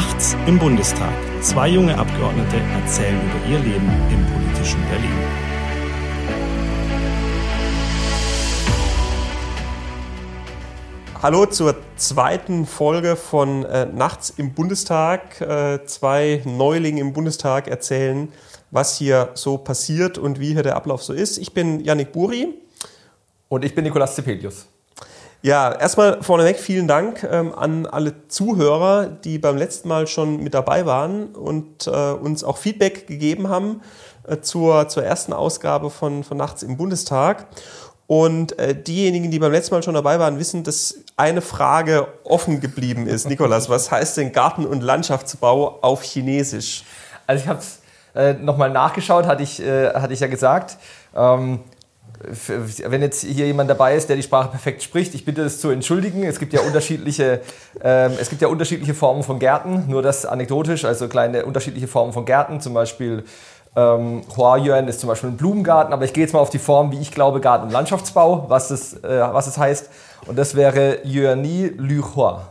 Nachts im Bundestag. Zwei junge Abgeordnete erzählen über ihr Leben im politischen Berlin. Hallo zur zweiten Folge von äh, Nachts im Bundestag. Äh, zwei Neulinge im Bundestag erzählen, was hier so passiert und wie hier der Ablauf so ist. Ich bin Yannick Buri. Und ich bin Nikolaus Zepelius. Ja, erstmal vorneweg vielen Dank ähm, an alle Zuhörer, die beim letzten Mal schon mit dabei waren und äh, uns auch Feedback gegeben haben äh, zur, zur ersten Ausgabe von, von Nachts im Bundestag. Und äh, diejenigen, die beim letzten Mal schon dabei waren, wissen, dass eine Frage offen geblieben ist. Nikolas, was heißt denn Garten- und Landschaftsbau auf Chinesisch? Also ich habe es äh, nochmal nachgeschaut, hatte ich, äh, hatte ich ja gesagt. Ähm, wenn jetzt hier jemand dabei ist, der die Sprache perfekt spricht, ich bitte es zu entschuldigen. Es gibt ja unterschiedliche, ähm, es gibt ja unterschiedliche Formen von Gärten, nur das anekdotisch, also kleine unterschiedliche Formen von Gärten, zum Beispiel ähm, Huayuan ist zum Beispiel ein Blumengarten, aber ich gehe jetzt mal auf die Form, wie ich glaube, Garten- und Landschaftsbau, was es, äh, was es heißt. Und das wäre Yuani Lu Hua.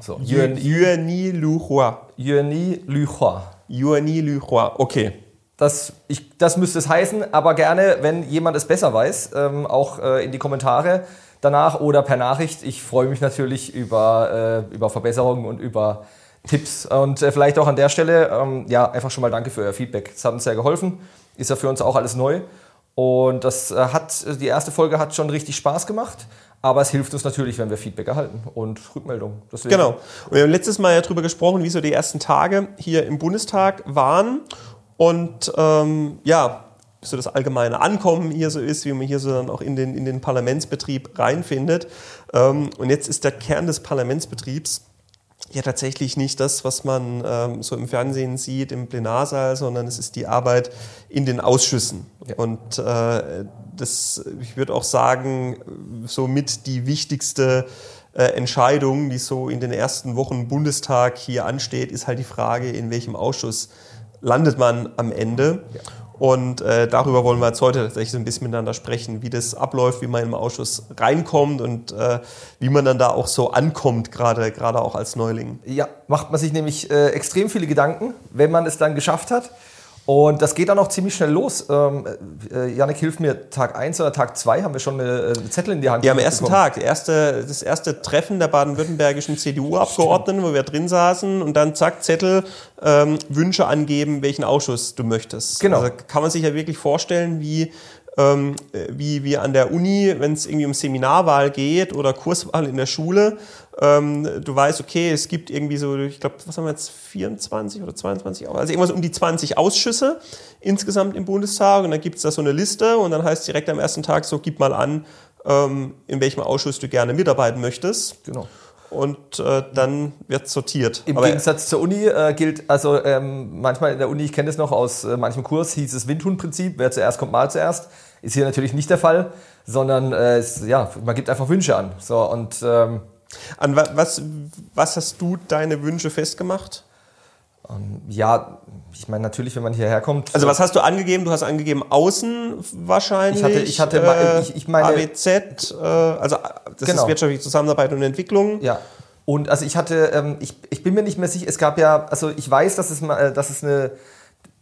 So, Yuani Lu Hua. Yuani Lu Hua. Yuani Lu Hua, okay. Das, ich, das müsste es heißen, aber gerne, wenn jemand es besser weiß, ähm, auch äh, in die Kommentare danach oder per Nachricht. Ich freue mich natürlich über, äh, über Verbesserungen und über Tipps. Und äh, vielleicht auch an der Stelle, ähm, ja, einfach schon mal danke für euer Feedback. Es hat uns sehr geholfen. Ist ja für uns auch alles neu. Und das äh, hat, die erste Folge hat schon richtig Spaß gemacht. Aber es hilft uns natürlich, wenn wir Feedback erhalten und Rückmeldungen. Genau. Und wir haben letztes Mal ja darüber gesprochen, wie so die ersten Tage hier im Bundestag waren. Und ähm, ja, so das allgemeine Ankommen hier so ist, wie man hier so dann auch in den, in den Parlamentsbetrieb reinfindet. Ähm, und jetzt ist der Kern des Parlamentsbetriebs ja tatsächlich nicht das, was man ähm, so im Fernsehen sieht, im Plenarsaal, sondern es ist die Arbeit in den Ausschüssen. Ja. Und äh, das, ich würde auch sagen, somit die wichtigste äh, Entscheidung, die so in den ersten Wochen Bundestag hier ansteht, ist halt die Frage, in welchem Ausschuss landet man am Ende. Ja. Und äh, darüber wollen wir jetzt heute tatsächlich so ein bisschen miteinander sprechen, wie das abläuft, wie man im Ausschuss reinkommt und äh, wie man dann da auch so ankommt, gerade gerade auch als Neuling. Ja, macht man sich nämlich äh, extrem viele Gedanken, wenn man es dann geschafft hat. Und das geht dann auch ziemlich schnell los. Ähm, äh, Janik, hilf mir, Tag 1 oder Tag 2 haben wir schon eine, eine Zettel in die Hand. Ja, am ersten bekommen. Tag. Erste, das erste Treffen der baden-württembergischen CDU-Abgeordneten, wo wir drin saßen und dann zack, Zettel, ähm, Wünsche angeben, welchen Ausschuss du möchtest. Genau. Also kann man sich ja wirklich vorstellen, wie ähm, wie, wie an der Uni, wenn es irgendwie um Seminarwahl geht oder Kurswahl in der Schule. Ähm, du weißt, okay, es gibt irgendwie so, ich glaube, was haben wir jetzt, 24 oder 22, also irgendwas um die 20 Ausschüsse insgesamt im Bundestag und dann gibt es da so eine Liste und dann heißt direkt am ersten Tag so, gib mal an, ähm, in welchem Ausschuss du gerne mitarbeiten möchtest. Genau und äh, dann wird sortiert. Im Aber Gegensatz zur Uni äh, gilt, also ähm, manchmal in der Uni, ich kenne das noch aus äh, manchem Kurs, hieß es Windhundprinzip, wer zuerst kommt, mal zuerst. Ist hier natürlich nicht der Fall, sondern äh, es, ja, man gibt einfach Wünsche an. So, und, ähm, an was, was hast du deine Wünsche festgemacht? Ähm, ja, ich meine natürlich, wenn man hierher kommt. Also was hast du angegeben? Du hast angegeben Außen wahrscheinlich. Ich hatte, ich hatte, äh, ich, ich meine AWZ, äh, also das genau. ist wirtschaftliche Zusammenarbeit und Entwicklung. Ja. Und also ich hatte, ähm, ich, ich bin mir nicht mehr sicher. Es gab ja, also ich weiß, dass es, äh, dass es eine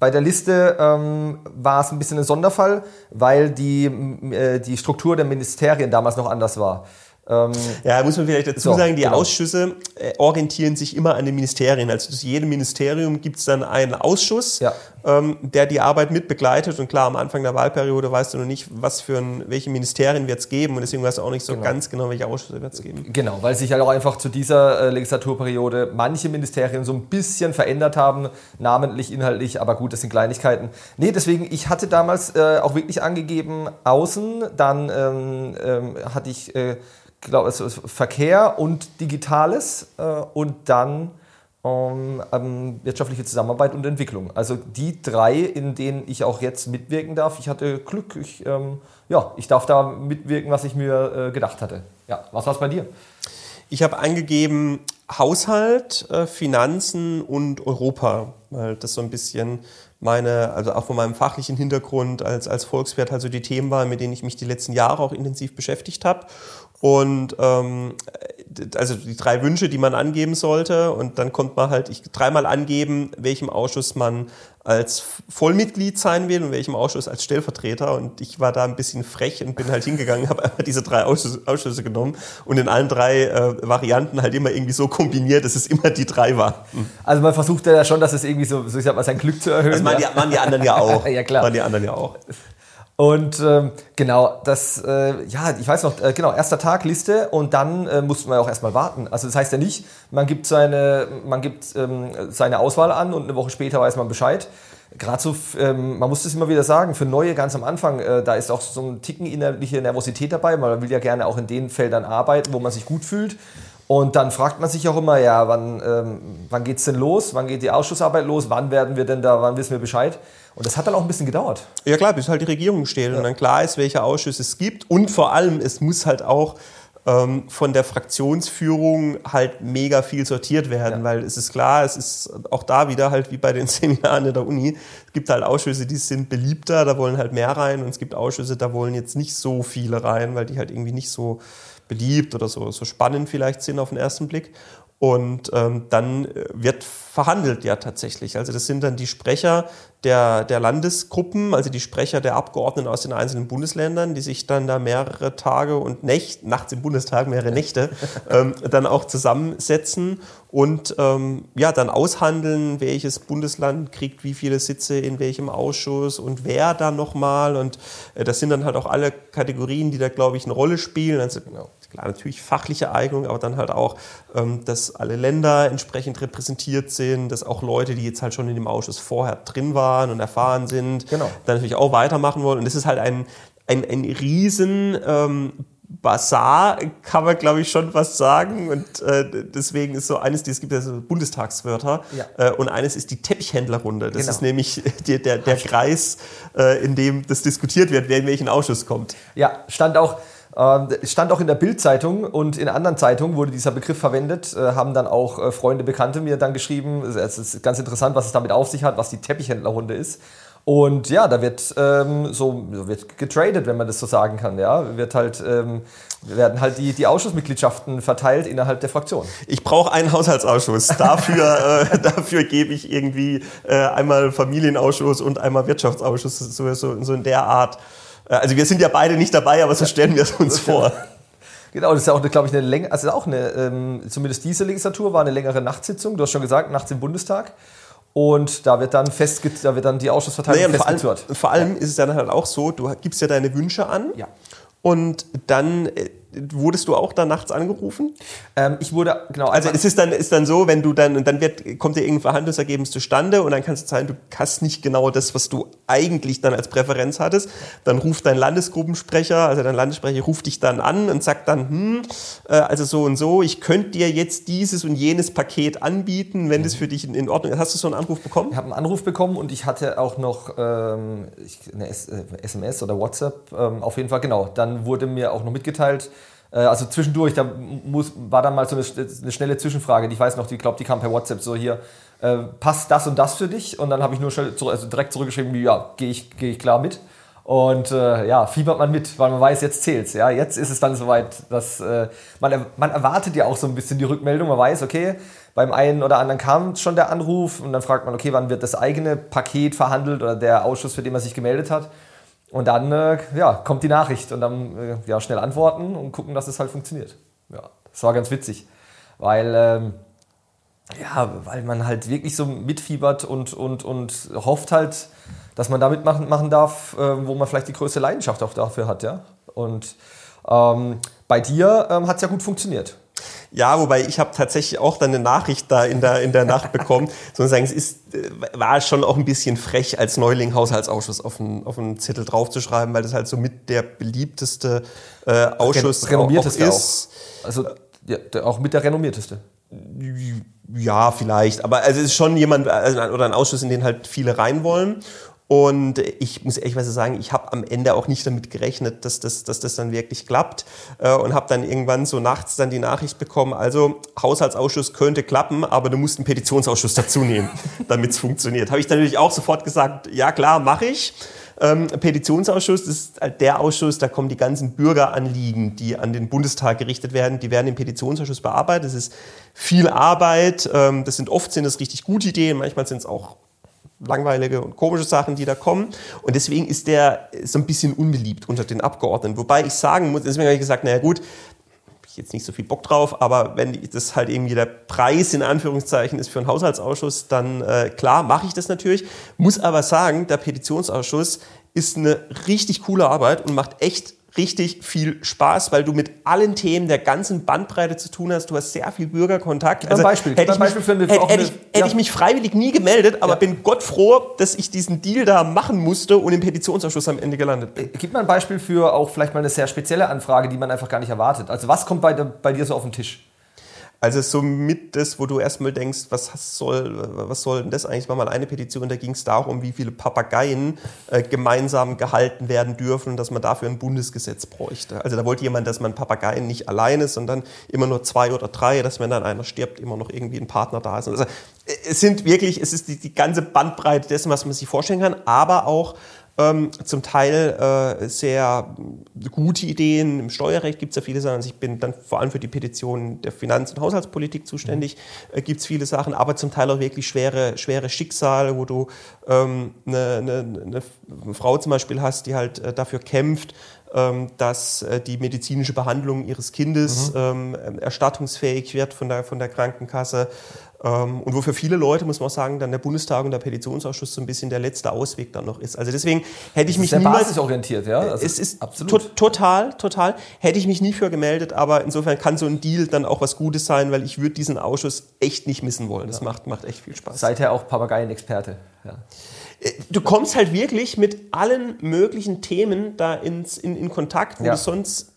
bei der Liste ähm, war es ein bisschen ein Sonderfall, weil die, äh, die Struktur der Ministerien damals noch anders war. Ähm, ja, muss man vielleicht dazu so, sagen, die genau. Ausschüsse äh, orientieren sich immer an den Ministerien. Also zu jedem Ministerium gibt es dann einen Ausschuss, ja. Ähm, der die Arbeit mit begleitet. Und klar, am Anfang der Wahlperiode weißt du noch nicht, was für ein, welche Ministerien wird es geben. Und deswegen weißt du auch nicht so genau. ganz genau, welche Ausschüsse wird es geben. Genau, weil sich halt auch einfach zu dieser äh, Legislaturperiode manche Ministerien so ein bisschen verändert haben, namentlich, inhaltlich. Aber gut, das sind Kleinigkeiten. Nee, deswegen, ich hatte damals äh, auch wirklich angegeben, außen, dann ähm, ähm hatte ich... Äh, glaube, ist Verkehr und Digitales äh, und dann ähm, ähm, wirtschaftliche Zusammenarbeit und Entwicklung. Also die drei, in denen ich auch jetzt mitwirken darf. Ich hatte Glück, ich, ähm, ja, ich darf da mitwirken, was ich mir äh, gedacht hatte. Ja, was war es bei dir? Ich habe angegeben Haushalt, äh, Finanzen und Europa, weil das so ein bisschen meine, also auch von meinem fachlichen Hintergrund als, als Volkswirt also die Themen waren, mit denen ich mich die letzten Jahre auch intensiv beschäftigt habe. Und ähm, also die drei Wünsche, die man angeben sollte. Und dann konnte man halt ich, dreimal angeben, welchem Ausschuss man als Vollmitglied sein will und welchem Ausschuss als Stellvertreter. Und ich war da ein bisschen frech und bin halt hingegangen, habe einfach diese drei Ausschüsse, Ausschüsse, genommen und in allen drei äh, Varianten halt immer irgendwie so kombiniert, dass es immer die drei war. Also man versucht ja schon, dass es irgendwie so, so ich sag mal, sein Glück zu erhöhen. Das waren, ja. die, waren die anderen ja auch. ja, klar. Waren die anderen ja auch. Und ähm, genau, das, äh, ja, ich weiß noch, äh, genau, erster Tag Liste und dann äh, mussten wir auch erstmal warten. Also das heißt ja nicht, man gibt seine, man gibt ähm, seine Auswahl an und eine Woche später weiß man Bescheid. Gerade so, ähm, man muss das immer wieder sagen, für Neue ganz am Anfang, äh, da ist auch so ein Ticken innerliche Nervosität dabei. Man will ja gerne auch in den Feldern arbeiten, wo man sich gut fühlt. Und dann fragt man sich auch immer, ja, wann, ähm, wann geht's denn los? Wann geht die Ausschussarbeit los? Wann werden wir denn da, wann wissen wir Bescheid? Und das hat dann auch ein bisschen gedauert. Ja klar, bis halt die Regierung steht ja. und dann klar ist, welche Ausschüsse es gibt. Und vor allem, es muss halt auch ähm, von der Fraktionsführung halt mega viel sortiert werden, ja. weil es ist klar, es ist auch da wieder halt wie bei den Seminaren in der Uni. Es gibt halt Ausschüsse, die sind beliebter, da wollen halt mehr rein und es gibt Ausschüsse, da wollen jetzt nicht so viele rein, weil die halt irgendwie nicht so beliebt oder so, so spannend vielleicht sind auf den ersten Blick. Und ähm, dann äh, wird verhandelt ja tatsächlich. Also das sind dann die Sprecher der, der Landesgruppen, also die Sprecher der Abgeordneten aus den einzelnen Bundesländern, die sich dann da mehrere Tage und Nächte, nachts im Bundestag mehrere Nächte, ähm, dann auch zusammensetzen und ähm, ja, dann aushandeln, welches Bundesland kriegt wie viele Sitze in welchem Ausschuss und wer da nochmal. Und äh, das sind dann halt auch alle Kategorien, die da, glaube ich, eine Rolle spielen. Also genau klar natürlich fachliche Eignung, aber dann halt auch, ähm, dass alle Länder entsprechend repräsentiert sind, dass auch Leute, die jetzt halt schon in dem Ausschuss vorher drin waren und erfahren sind, genau. dann natürlich auch weitermachen wollen. Und das ist halt ein, ein, ein riesen ähm, Bazar kann man, glaube ich, schon was sagen. Und äh, deswegen ist so eines, es gibt ja so Bundestagswörter. Ja. Äh, und eines ist die Teppichhändlerrunde. Das genau. ist nämlich die, der, der Kreis, äh, in dem das diskutiert wird, wer in welchen Ausschuss kommt. Ja, stand auch ähm, stand auch in der Bildzeitung und in anderen Zeitungen wurde dieser Begriff verwendet, äh, haben dann auch äh, Freunde, Bekannte mir dann geschrieben. Es ist ganz interessant, was es damit auf sich hat, was die Teppichhändlerrunde ist. Und ja, da wird ähm, so wird getradet, wenn man das so sagen kann. Ja, wird halt ähm, werden halt die, die Ausschussmitgliedschaften verteilt innerhalb der Fraktion. Ich brauche einen Haushaltsausschuss. Dafür, äh, dafür gebe ich irgendwie äh, einmal Familienausschuss und einmal Wirtschaftsausschuss, so, so, so in der Art. Äh, also wir sind ja beide nicht dabei, aber so stellen wir es uns vor. Genau, das ist ja auch, glaube ich, eine Länge, also auch eine, ähm, zumindest diese Legislatur war eine längere Nachtsitzung. Du hast schon gesagt, nachts im Bundestag. Und da wird dann fest, da wird dann die Ausschussverteilung naja, vor allem, vor allem ist es dann halt auch so, du gibst ja deine Wünsche an. Ja. Und dann äh, Wurdest du auch da nachts angerufen? Ähm, ich wurde, genau. Also es ist dann, ist dann so, wenn du dann, und dann wird, kommt dir irgendein Verhandlungsergebnis zustande und dann kannst du sagen, du hast nicht genau das, was du eigentlich dann als Präferenz hattest. Dann ruft dein Landesgruppensprecher, also dein Landessprecher ruft dich dann an und sagt dann, hm, äh, also so und so, ich könnte dir jetzt dieses und jenes Paket anbieten, wenn mhm. das für dich in, in, Ordnung ist. Hast du so einen Anruf bekommen? Ich habe einen Anruf bekommen und ich hatte auch noch ähm, eine SMS äh, oder WhatsApp, ähm, auf jeden Fall, genau. Dann wurde mir auch noch mitgeteilt, also zwischendurch, da muss, war dann mal so eine, eine schnelle Zwischenfrage. Ich weiß noch, ich glaube, die kam per WhatsApp so hier, äh, passt das und das für dich? Und dann habe ich nur schnell, also direkt zurückgeschrieben, ja, gehe ich, geh ich klar mit. Und äh, ja, fiebert man mit, weil man weiß, jetzt zählt's. Ja, jetzt ist es dann soweit, dass äh, man, man erwartet ja auch so ein bisschen die Rückmeldung. Man weiß, okay, beim einen oder anderen kam schon der Anruf und dann fragt man, okay, wann wird das eigene Paket verhandelt oder der Ausschuss, für den man sich gemeldet hat. Und dann äh, ja, kommt die Nachricht und dann äh, ja, schnell antworten und gucken, dass es halt funktioniert. Ja, das war ganz witzig, weil, ähm, ja, weil man halt wirklich so mitfiebert und, und, und hofft halt, dass man damit machen, machen darf, äh, wo man vielleicht die größte Leidenschaft auch dafür hat. Ja? Und ähm, bei dir ähm, hat es ja gut funktioniert. Ja, wobei ich habe tatsächlich auch dann eine Nachricht da in der, in der Nacht bekommen. Sozusagen, es ist, äh, war schon auch ein bisschen frech, als Neuling Haushaltsausschuss auf einen, auf einen Zettel draufzuschreiben, weil das halt so mit der beliebteste äh, Ausschuss renommierteste auch, ist. Auch. Also ja, auch mit der renommierteste. Ja, vielleicht. Aber also es ist schon jemand also, oder ein Ausschuss, in den halt viele rein wollen. Und ich muss ehrlicherweise sagen, ich habe am Ende auch nicht damit gerechnet, dass das, dass das dann wirklich klappt. Äh, und habe dann irgendwann so nachts dann die Nachricht bekommen, also Haushaltsausschuss könnte klappen, aber du musst einen Petitionsausschuss dazu nehmen, damit es funktioniert. Habe ich dann natürlich auch sofort gesagt, ja klar, mache ich. Ähm, Petitionsausschuss das ist halt der Ausschuss, da kommen die ganzen Bürgeranliegen, die an den Bundestag gerichtet werden, die werden im Petitionsausschuss bearbeitet. Das ist viel Arbeit. Ähm, das sind oft sind das richtig gute Ideen, manchmal sind es auch langweilige und komische Sachen, die da kommen. Und deswegen ist der so ein bisschen unbeliebt unter den Abgeordneten. Wobei ich sagen muss, deswegen habe ich gesagt, naja gut, ich jetzt nicht so viel Bock drauf, aber wenn das halt irgendwie der Preis in Anführungszeichen ist für einen Haushaltsausschuss, dann äh, klar mache ich das natürlich. Muss aber sagen, der Petitionsausschuss ist eine richtig coole Arbeit und macht echt richtig viel Spaß, weil du mit allen Themen der ganzen Bandbreite zu tun hast. Du hast sehr viel Bürgerkontakt. Also, ein Beispiel. Hätte, ich, Beispiel mich, hätte, hätte, ich, hätte ich mich freiwillig nie gemeldet, aber ja. bin Gott froh, dass ich diesen Deal da machen musste und im Petitionsausschuss am Ende gelandet bin. Äh, gib mal ein Beispiel für auch vielleicht mal eine sehr spezielle Anfrage, die man einfach gar nicht erwartet. Also was kommt bei, bei dir so auf den Tisch? Also somit das, wo du erstmal denkst, was soll, was soll denn das eigentlich? War mal eine Petition, da ging es darum, wie viele Papageien äh, gemeinsam gehalten werden dürfen und dass man dafür ein Bundesgesetz bräuchte. Also da wollte jemand, dass man Papageien nicht alleine, sondern immer nur zwei oder drei, dass wenn dann einer stirbt, immer noch irgendwie ein Partner da ist. Also es sind wirklich, es ist die, die ganze Bandbreite dessen, was man sich vorstellen kann, aber auch ähm, zum Teil äh, sehr gute Ideen. Im Steuerrecht gibt es ja viele Sachen. Also ich bin dann vor allem für die Petition der Finanz- und Haushaltspolitik zuständig. Mhm. Äh, gibt es viele Sachen, aber zum Teil auch wirklich schwere, schwere Schicksale, wo du ähm, eine, eine, eine Frau zum Beispiel hast, die halt äh, dafür kämpft, ähm, dass äh, die medizinische Behandlung ihres Kindes mhm. ähm, erstattungsfähig wird von der, von der Krankenkasse. Ähm, und wo für viele Leute, muss man auch sagen, dann der Bundestag und der Petitionsausschuss so ein bisschen der letzte Ausweg dann noch ist. Also deswegen hätte ich mich sehr niemals... basisorientiert, ja? Also es ist absolut. To total, total. Hätte ich mich nie für gemeldet, aber insofern kann so ein Deal dann auch was Gutes sein, weil ich würde diesen Ausschuss echt nicht missen wollen. Das ja. macht, macht echt viel Spaß. Seither auch Papageien-Experte. Ja. Äh, du kommst halt wirklich mit allen möglichen Themen da ins, in, in Kontakt, wo ja. du sonst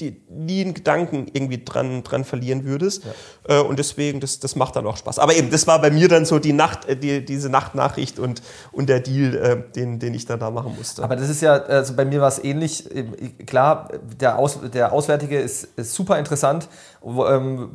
die, nie einen Gedanken irgendwie dran, dran verlieren würdest. Ja. Äh, und deswegen, das, das macht dann auch Spaß. Aber eben, das war bei mir dann so die Nacht, äh, die, diese Nachtnachricht und, und der Deal, äh, den, den ich dann da machen musste. Aber das ist ja, also bei mir war es ähnlich. Klar, der, Aus, der Auswärtige ist, ist super interessant. Ähm,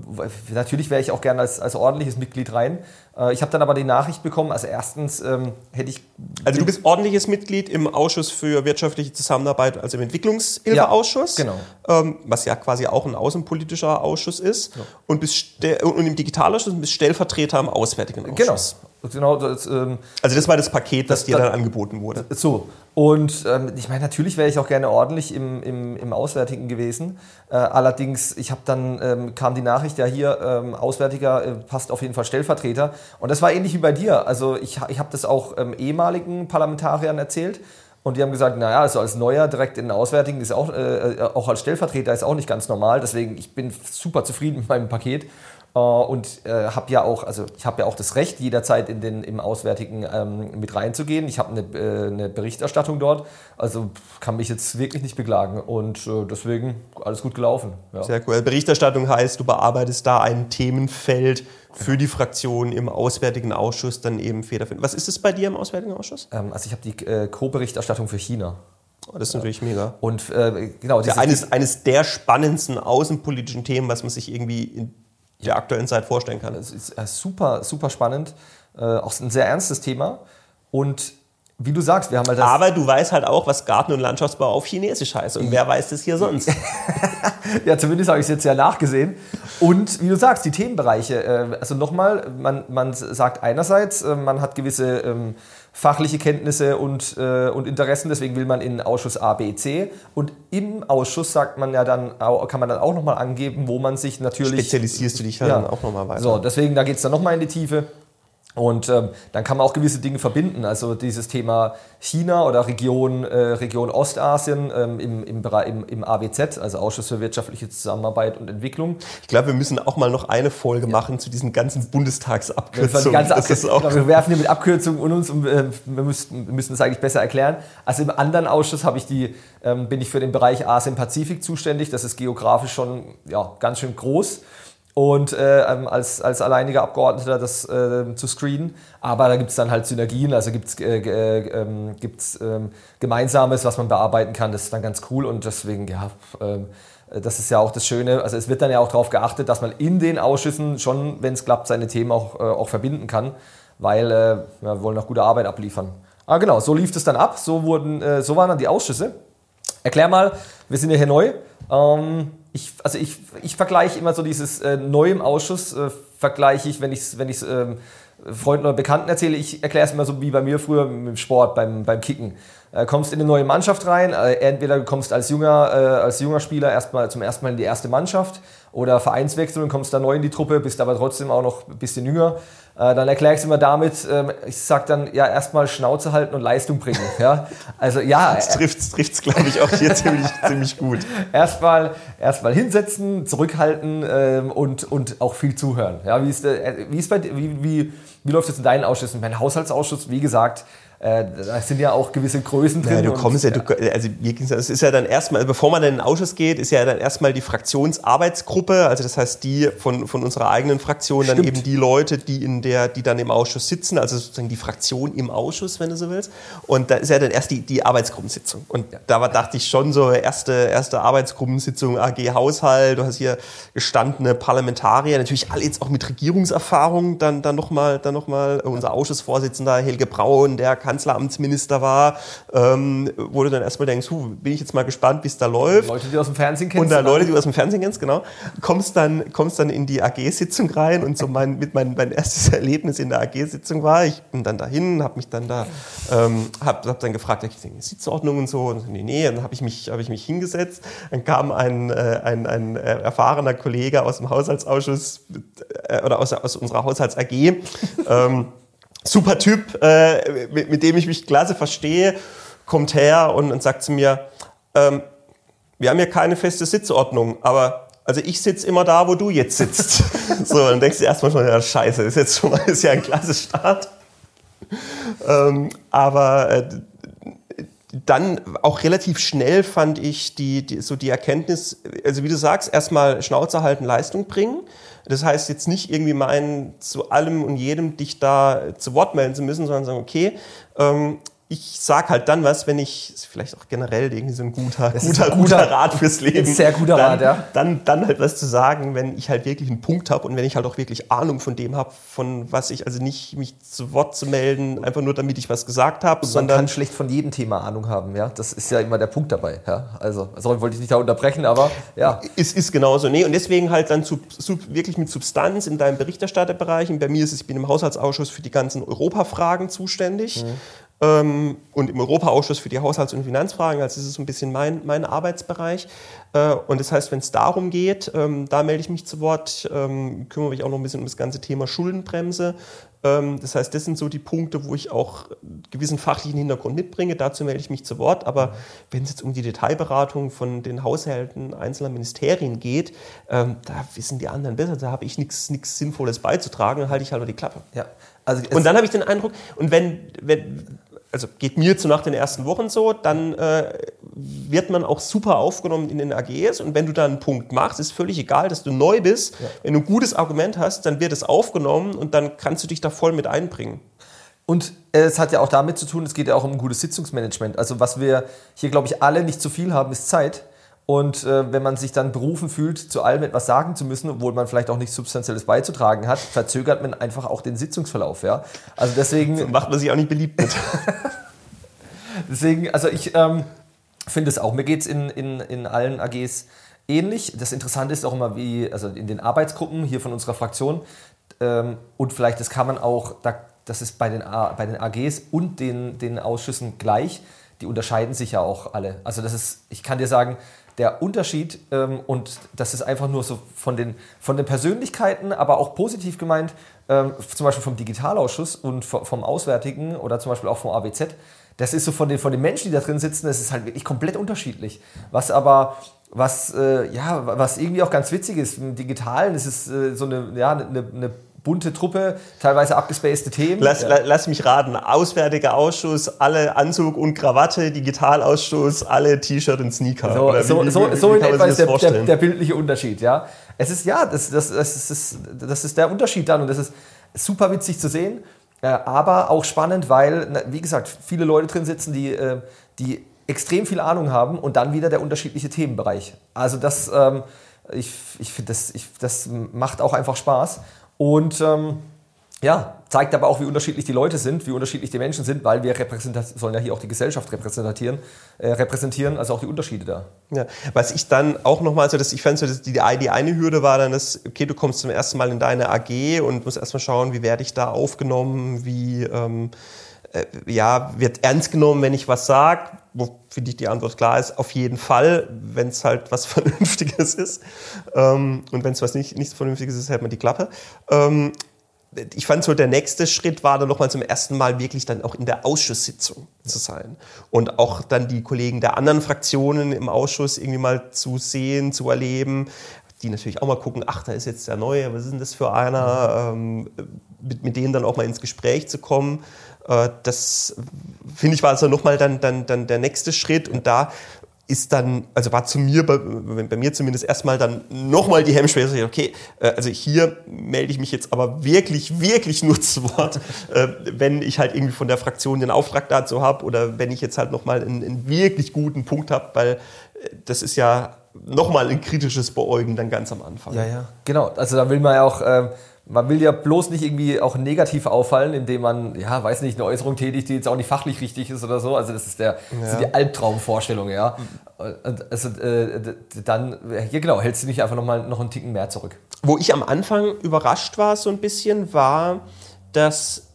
natürlich wäre ich auch gerne als, als ordentliches Mitglied rein. Äh, ich habe dann aber die Nachricht bekommen, also erstens ähm, hätte ich... Also du bist ordentliches Mitglied im Ausschuss für wirtschaftliche Zusammenarbeit, also im Entwicklungshilfeausschuss, ja, genau. ähm, was ja quasi auch ein außenpolitischer Ausschuss ist. Ja. Und, bist und im Digitalausschuss bist Stellvertreter im Auswärtigen Ausschuss. Genau. Genau, das, ähm, also das war das Paket, das, das dir dann angeboten wurde. So. Und ähm, ich meine, natürlich wäre ich auch gerne ordentlich im, im, im Auswärtigen gewesen. Äh, allerdings, ich habe dann ähm, kam die Nachricht, ja hier ähm, Auswärtiger äh, passt auf jeden Fall Stellvertreter. Und das war ähnlich wie bei dir. Also ich, ich habe das auch ähm, ehemaligen Parlamentariern erzählt. Und die haben gesagt, naja, also als Neuer direkt in den Auswärtigen ist auch, äh, äh, auch als Stellvertreter ist auch nicht ganz normal. Deswegen, ich bin super zufrieden mit meinem Paket. Äh, und äh, habe ja auch, also ich habe ja auch das Recht, jederzeit in den, im Auswärtigen ähm, mit reinzugehen. Ich habe eine, äh, eine Berichterstattung dort, also kann mich jetzt wirklich nicht beklagen und äh, deswegen alles gut gelaufen. Ja. Sehr cool. Berichterstattung heißt, du bearbeitest da ein Themenfeld für die Fraktion im Auswärtigen Ausschuss dann eben federführend. Was ist es bei dir im Auswärtigen Ausschuss? Ähm, also ich habe die äh, Co-Berichterstattung für China. Oh, das ist natürlich mega. Und äh, genau, ja, eines, eines der spannendsten außenpolitischen Themen, was man sich irgendwie in der aktuellen Zeit vorstellen kann. Es ist äh, super, super spannend. Äh, auch ein sehr ernstes Thema. Und wie du sagst, wir haben halt das. Aber du weißt halt auch, was Garten- und Landschaftsbau auf Chinesisch heißt. Und wer weiß das hier sonst? ja, zumindest habe ich es jetzt ja nachgesehen. Und wie du sagst, die Themenbereiche. Äh, also nochmal, man, man sagt einerseits, äh, man hat gewisse ähm, fachliche Kenntnisse und, äh, und Interessen, deswegen will man in Ausschuss A, B, C. Und im Ausschuss sagt man ja dann, kann man dann auch nochmal angeben, wo man sich natürlich. Spezialisierst du dich ja, dann auch nochmal weiter. So, deswegen, da geht es dann nochmal in die Tiefe. Und ähm, dann kann man auch gewisse Dinge verbinden. Also dieses Thema China oder Region, äh, Region Ostasien ähm, im, im, im, im AWZ, also Ausschuss für wirtschaftliche Zusammenarbeit und Entwicklung. Ich glaube, wir müssen auch mal noch eine Folge ja. machen zu diesen ganzen Bundestagsabkürzungen. Ganze Abkürzung, auch wir werfen hier mit Abkürzungen und uns und äh, wir müssen, wir müssen das eigentlich besser erklären. Also im anderen Ausschuss habe ich die, ähm, bin ich für den Bereich Asien-Pazifik zuständig. Das ist geografisch schon ja, ganz schön groß und äh, ähm, als, als alleiniger Abgeordneter das äh, zu screenen. Aber da gibt es dann halt Synergien, also gibt es äh, äh, ähm, ähm, Gemeinsames, was man bearbeiten kann. Das ist dann ganz cool und deswegen, ja, das ist ja auch das Schöne. Also es wird dann ja auch darauf geachtet, dass man in den Ausschüssen schon, wenn es klappt, seine Themen auch, äh, auch verbinden kann, weil äh, wir wollen auch gute Arbeit abliefern. Ah, genau, so lief es dann ab. So, wurden, so waren dann die Ausschüsse. Erklär mal, wir sind ja hier neu. Ähm, ich, also ich, ich vergleiche immer so dieses äh, neu im Ausschuss, äh, vergleiche ich, wenn ich es wenn ähm, Freunden oder Bekannten erzähle, ich erkläre es immer so wie bei mir früher dem Sport, beim, beim Kicken. Äh, kommst in eine neue Mannschaft rein, äh, entweder du kommst als junger, äh, als junger Spieler erstmal zum ersten Mal in die erste Mannschaft oder Vereinswechsel und kommst da neu in die Truppe, bist aber trotzdem auch noch ein bisschen jünger. Äh, dann erkläre ich es immer damit, ähm, ich sage dann, ja, erstmal Schnauze halten und Leistung bringen. Ja? Also ja. Das trifft es, glaube ich, auch hier ziemlich, ziemlich gut. Erstmal erst hinsetzen, zurückhalten ähm, und, und auch viel zuhören. Ja, wie, ist, äh, wie, ist bei, wie, wie, wie läuft es in deinen Ausschüssen? Mein Haushaltsausschuss, wie gesagt, äh, da sind ja auch gewisse Größen drin. Ja, du kommst ja, du, also es ist ja dann erstmal, also bevor man in den Ausschuss geht, ist ja dann erstmal die Fraktionsarbeitsgruppe, also das heißt die von, von unserer eigenen Fraktion, Stimmt. dann eben die Leute, die in der, die dann im Ausschuss sitzen, also sozusagen die Fraktion im Ausschuss, wenn du so willst. Und da ist ja dann erst die, die Arbeitsgruppensitzung. Und ja. da war, dachte ich schon so, erste, erste Arbeitsgruppensitzung AG Haushalt, du hast hier gestandene Parlamentarier, natürlich alle jetzt auch mit Regierungserfahrung, dann, dann nochmal, dann noch mal unser Ausschussvorsitzender Helge Braun, der Kanzleramtsminister war, ähm, wo du dann erstmal denkst, huh, bin ich jetzt mal gespannt, wie es da läuft. Leute, die du aus dem Fernsehen kennst. Und da Leute, die du aus dem Fernsehen kennst, genau. Kommst dann, kommst dann in die AG-Sitzung rein und so mein, mit mein, mein erstes Erlebnis in der AG-Sitzung war, ich bin dann dahin, habe mich dann da, ähm, habe hab dann gefragt, ja, die Sitzordnung und so, und nee, nee, dann habe ich, mich, hab ich mich hingesetzt, dann kam ein, äh, ein, ein erfahrener Kollege aus dem Haushaltsausschuss äh, oder aus, aus unserer Haushalts-AG, ähm, super Typ, äh, mit, mit, dem ich mich klasse verstehe, kommt her und, und sagt zu mir, ähm, wir haben ja keine feste Sitzordnung, aber also ich sitze immer da, wo du jetzt sitzt. so, dann denkst du erstmal schon, ja scheiße, ist jetzt schon mal ist ja ein klasse Start. ähm, aber äh, dann auch relativ schnell fand ich die, die, so die Erkenntnis, also wie du sagst, erstmal Schnauze halten, Leistung bringen. Das heißt jetzt nicht irgendwie meinen, zu allem und jedem dich da zu Wort melden zu müssen, sondern sagen, okay, ähm, ich sag halt dann was, wenn ich, vielleicht auch generell irgendwie so ein guter, guter, ein guter, Rat fürs Leben. Sehr guter dann, Rat, ja. Dann, dann halt was zu sagen, wenn ich halt wirklich einen Punkt habe und wenn ich halt auch wirklich Ahnung von dem habe, von was ich, also nicht mich zu Wort zu melden, einfach nur damit ich was gesagt habe, sondern. Man kann schlecht von jedem Thema Ahnung haben, ja. Das ist ja immer der Punkt dabei, ja. Also, sorry, wollte ich nicht da unterbrechen, aber ja. Ist, ist genauso. Nee, und deswegen halt dann zu, zu, wirklich mit Substanz in deinem Berichterstatterbereich. Und bei mir ist es, ich bin im Haushaltsausschuss für die ganzen Europafragen zuständig. Mhm ähm, und im Europaausschuss für die Haushalts- und Finanzfragen. Also das ist so ein bisschen mein, mein Arbeitsbereich. Äh, und das heißt, wenn es darum geht, ähm, da melde ich mich zu Wort, ähm, kümmere mich auch noch ein bisschen um das ganze Thema Schuldenbremse. Ähm, das heißt, das sind so die Punkte, wo ich auch gewissen fachlichen Hintergrund mitbringe. Dazu melde ich mich zu Wort. Aber wenn es jetzt um die Detailberatung von den Haushalten einzelner Ministerien geht, ähm, da wissen die anderen besser. Da habe ich nichts Sinnvolles beizutragen. Dann halte ich halt die Klappe. Ja. Also und dann habe ich den Eindruck, und wenn, wenn, also geht mir zu nach den ersten Wochen so, dann äh, wird man auch super aufgenommen in den AGs und wenn du da einen Punkt machst, ist völlig egal, dass du neu bist. Ja. Wenn du ein gutes Argument hast, dann wird es aufgenommen und dann kannst du dich da voll mit einbringen. Und es hat ja auch damit zu tun, es geht ja auch um ein gutes Sitzungsmanagement. Also was wir hier, glaube ich, alle nicht zu viel haben, ist Zeit. Und äh, wenn man sich dann berufen fühlt, zu allem etwas sagen zu müssen, obwohl man vielleicht auch nichts Substanzielles beizutragen hat, verzögert man einfach auch den Sitzungsverlauf. Ja? Also deswegen so macht man sich auch nicht beliebt mit. deswegen, also ich ähm, finde es auch. Mir geht es in, in, in allen AGs ähnlich. Das Interessante ist auch immer, wie, also in den Arbeitsgruppen hier von unserer Fraktion, ähm, und vielleicht, das kann man auch, da, das ist bei den, bei den AGs und den, den Ausschüssen gleich, die unterscheiden sich ja auch alle. Also das ist, ich kann dir sagen, der Unterschied, ähm, und das ist einfach nur so von den, von den Persönlichkeiten, aber auch positiv gemeint, ähm, zum Beispiel vom Digitalausschuss und vom Auswärtigen oder zum Beispiel auch vom AWZ, das ist so von den, von den Menschen, die da drin sitzen, das ist halt wirklich komplett unterschiedlich. Was aber, was, äh, ja, was irgendwie auch ganz witzig ist, im Digitalen ist es äh, so eine, ja, eine, eine bunte Truppe, teilweise abgespacede Themen. Lass, ja. lass mich raten, Auswärtiger Ausschuss, alle Anzug und Krawatte, Digitalausschuss, alle T-Shirt und Sneaker. So, wie, so, wie, so, wie, so in etwa ist der, der, der, bildliche Unterschied, ja. Es ist, ja, das, das, das, ist, das ist der Unterschied dann und das ist super witzig zu sehen, äh, aber auch spannend, weil, wie gesagt, viele Leute drin sitzen, die, äh, die extrem viel Ahnung haben und dann wieder der unterschiedliche Themenbereich. Also das, ähm, ich, ich finde, das, das macht auch einfach Spaß. Und ähm, ja, zeigt aber auch, wie unterschiedlich die Leute sind, wie unterschiedlich die Menschen sind, weil wir sollen ja hier auch die Gesellschaft repräsentieren, äh, repräsentieren, also auch die Unterschiede da. Ja, was ich dann auch nochmal, so dass ich fand, so, dass die, die eine Hürde war dann, dass, okay, du kommst zum ersten Mal in deine AG und musst erstmal schauen, wie werde ich da aufgenommen, wie, ähm, äh, ja, wird ernst genommen, wenn ich was sage, wo finde ich die Antwort klar ist, auf jeden Fall, wenn es halt was Vernünftiges ist. Ähm, und wenn es was nicht, nichts Vernünftiges ist, hält man die Klappe. Ähm, ich fand so, der nächste Schritt war dann nochmal zum ersten Mal wirklich dann auch in der Ausschusssitzung zu sein. Und auch dann die Kollegen der anderen Fraktionen im Ausschuss irgendwie mal zu sehen, zu erleben, die natürlich auch mal gucken, ach, da ist jetzt der Neue, was ist denn das für einer? Ähm, mit, mit denen dann auch mal ins Gespräch zu kommen. Äh, das finde ich war also nochmal dann, dann, dann der nächste Schritt. Und da ist dann, also war zu mir, bei, bei mir zumindest erstmal dann nochmal die Hemmschwelle, okay, äh, also hier melde ich mich jetzt aber wirklich, wirklich nur zu Wort, äh, wenn ich halt irgendwie von der Fraktion den Auftrag dazu habe oder wenn ich jetzt halt nochmal einen, einen wirklich guten Punkt habe, weil das ist ja nochmal ein kritisches Beäugen dann ganz am Anfang. Ja, ja, genau. Also da will man ja auch... Ähm man will ja bloß nicht irgendwie auch negativ auffallen, indem man, ja, weiß nicht, eine Äußerung tätigt, die jetzt auch nicht fachlich richtig ist oder so. Also das ist der, ja. das ist die Albtraumvorstellung, ja. Also äh, dann, ja genau, hältst du nicht einfach noch mal noch einen Ticken mehr zurück. Wo ich am Anfang überrascht war so ein bisschen, war, dass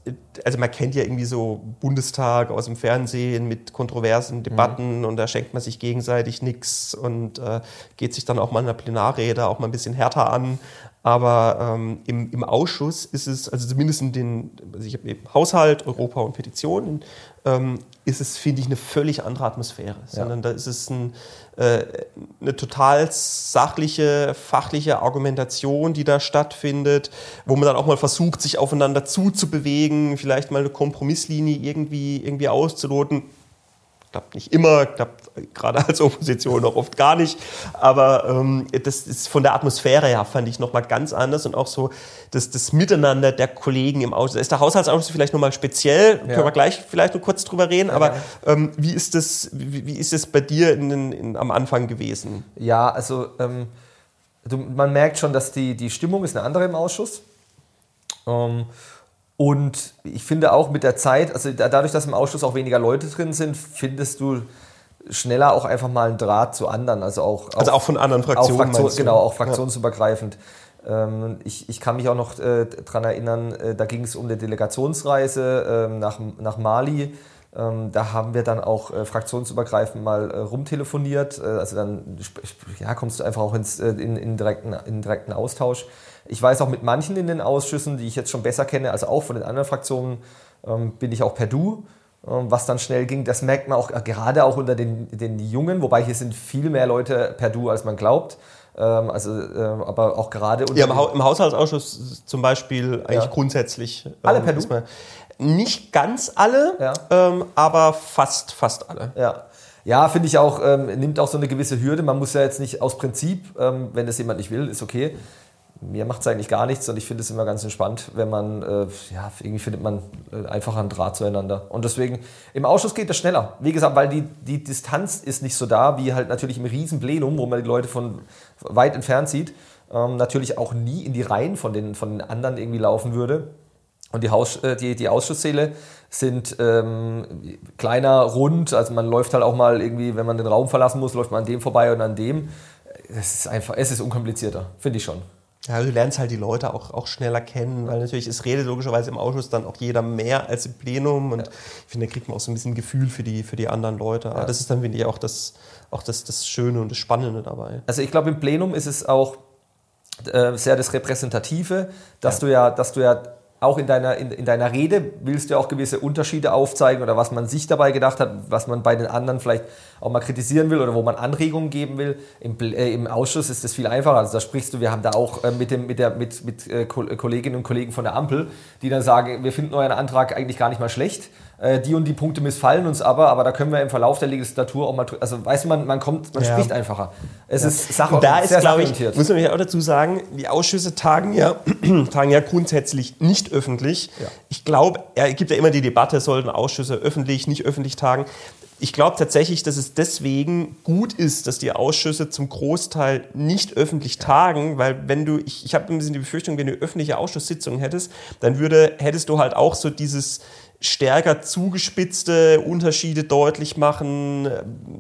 also man kennt ja irgendwie so Bundestag aus dem Fernsehen mit kontroversen Debatten mhm. und da schenkt man sich gegenseitig nichts und äh, geht sich dann auch mal in der Plenarrede auch mal ein bisschen härter an. Aber ähm, im, im Ausschuss ist es, also zumindest in den, also ich habe eben Haushalt, Europa und Petitionen, ähm, ist es, finde ich, eine völlig andere Atmosphäre. Ja. Sondern da ist es ein, äh, eine total sachliche, fachliche Argumentation, die da stattfindet, wo man dann auch mal versucht, sich aufeinander zuzubewegen, vielleicht mal eine Kompromisslinie irgendwie, irgendwie auszuloten klappt nicht immer, klappt gerade als Opposition auch oft gar nicht. Aber ähm, das ist von der Atmosphäre her, fand ich nochmal ganz anders und auch so das, das Miteinander der Kollegen im Ausschuss. Ist der Haushaltsausschuss vielleicht nochmal speziell? Ja. Können wir gleich vielleicht nur kurz drüber reden. aber ähm, wie, ist das, wie, wie, ist es bei dir in, in, am Anfang gewesen? Ja, also ähm, du, man merkt schon, dass die, die Stimmung ist eine andere im Ausschuss. Ähm, und ich finde auch mit der Zeit, also dadurch, dass im Ausschuss auch weniger Leute drin sind, findest du schneller auch einfach mal einen Draht zu anderen. Also auch, also auch von anderen Fraktionen. Auch Fraktion, genau, auch fraktionsübergreifend. Ähm, ich, ich kann mich auch noch äh, daran erinnern, äh, da ging es um eine Delegationsreise äh, nach, nach Mali. Ähm, da haben wir dann auch äh, fraktionsübergreifend mal äh, rumtelefoniert. Äh, also dann ja, kommst du einfach auch ins, in, in, direkten, in direkten Austausch. Ich weiß auch mit manchen in den Ausschüssen, die ich jetzt schon besser kenne, also auch von den anderen Fraktionen, ähm, bin ich auch per Du, ähm, was dann schnell ging. Das merkt man auch äh, gerade auch unter den, den Jungen, wobei hier sind viel mehr Leute per Du, als man glaubt. Ähm, also, äh, aber auch gerade ja, im, ha im, Haushaltsausschuss zum Beispiel eigentlich ja. grundsätzlich. Alle per Du? Nicht ganz alle, ja. ähm, aber fast, fast alle. Ja. Ja, finde ich auch, ähm, nimmt auch so eine gewisse Hürde. Man muss ja jetzt nicht aus Prinzip, ähm, wenn das jemand nicht will, ist okay mir macht es eigentlich gar nichts und ich finde es immer ganz entspannt, wenn man, äh, ja, irgendwie findet man äh, einfach einen Draht zueinander. Und deswegen, im Ausschuss geht das schneller. Wie gesagt, weil die, die Distanz ist nicht so da, wie halt natürlich im Riesenplenum, wo man die Leute von weit entfernt sieht, ähm, natürlich auch nie in die Reihen von den, von den anderen irgendwie laufen würde. Und die, Haus, äh, die, die Ausschusssäle sind ähm, kleiner, rund, also man läuft halt auch mal irgendwie, wenn man den Raum verlassen muss, läuft man an dem vorbei und an dem. Es ist einfach, es ist unkomplizierter, finde ich schon. Ja, du lernst halt die Leute auch, auch schneller kennen, weil natürlich es redet logischerweise im Ausschuss dann auch jeder mehr als im Plenum und ja. ich finde, da kriegt man auch so ein bisschen Gefühl für die, für die anderen Leute. Aber ja. das ist dann, finde ich, auch, das, auch das, das Schöne und das Spannende dabei. Also ich glaube, im Plenum ist es auch äh, sehr das Repräsentative, dass ja. du ja, dass du ja auch in deiner, in, in, deiner Rede willst du auch gewisse Unterschiede aufzeigen oder was man sich dabei gedacht hat, was man bei den anderen vielleicht auch mal kritisieren will oder wo man Anregungen geben will. Im, äh, im Ausschuss ist das viel einfacher. Also da sprichst du, wir haben da auch äh, mit, dem, mit, der, mit, mit äh, Kolleginnen und Kollegen von der Ampel, die dann sagen, wir finden euren Antrag eigentlich gar nicht mal schlecht äh, die und die Punkte missfallen uns aber, aber da können wir im Verlauf der Legislatur auch mal, also weißt du, man, man kommt, man ja. spricht einfacher. Es ja. ist Sache Da ist, glaube ich, muss man ja auch dazu sagen, die Ausschüsse tagen ja, tagen ja grundsätzlich nicht öffentlich. Ja. Ich glaube, es gibt ja immer die Debatte, sollten Ausschüsse öffentlich, nicht öffentlich tagen ich glaube tatsächlich, dass es deswegen gut ist, dass die Ausschüsse zum Großteil nicht öffentlich tagen, weil wenn du, ich, ich habe ein bisschen die Befürchtung, wenn du öffentliche Ausschusssitzungen hättest, dann würde, hättest du halt auch so dieses, stärker zugespitzte Unterschiede deutlich machen,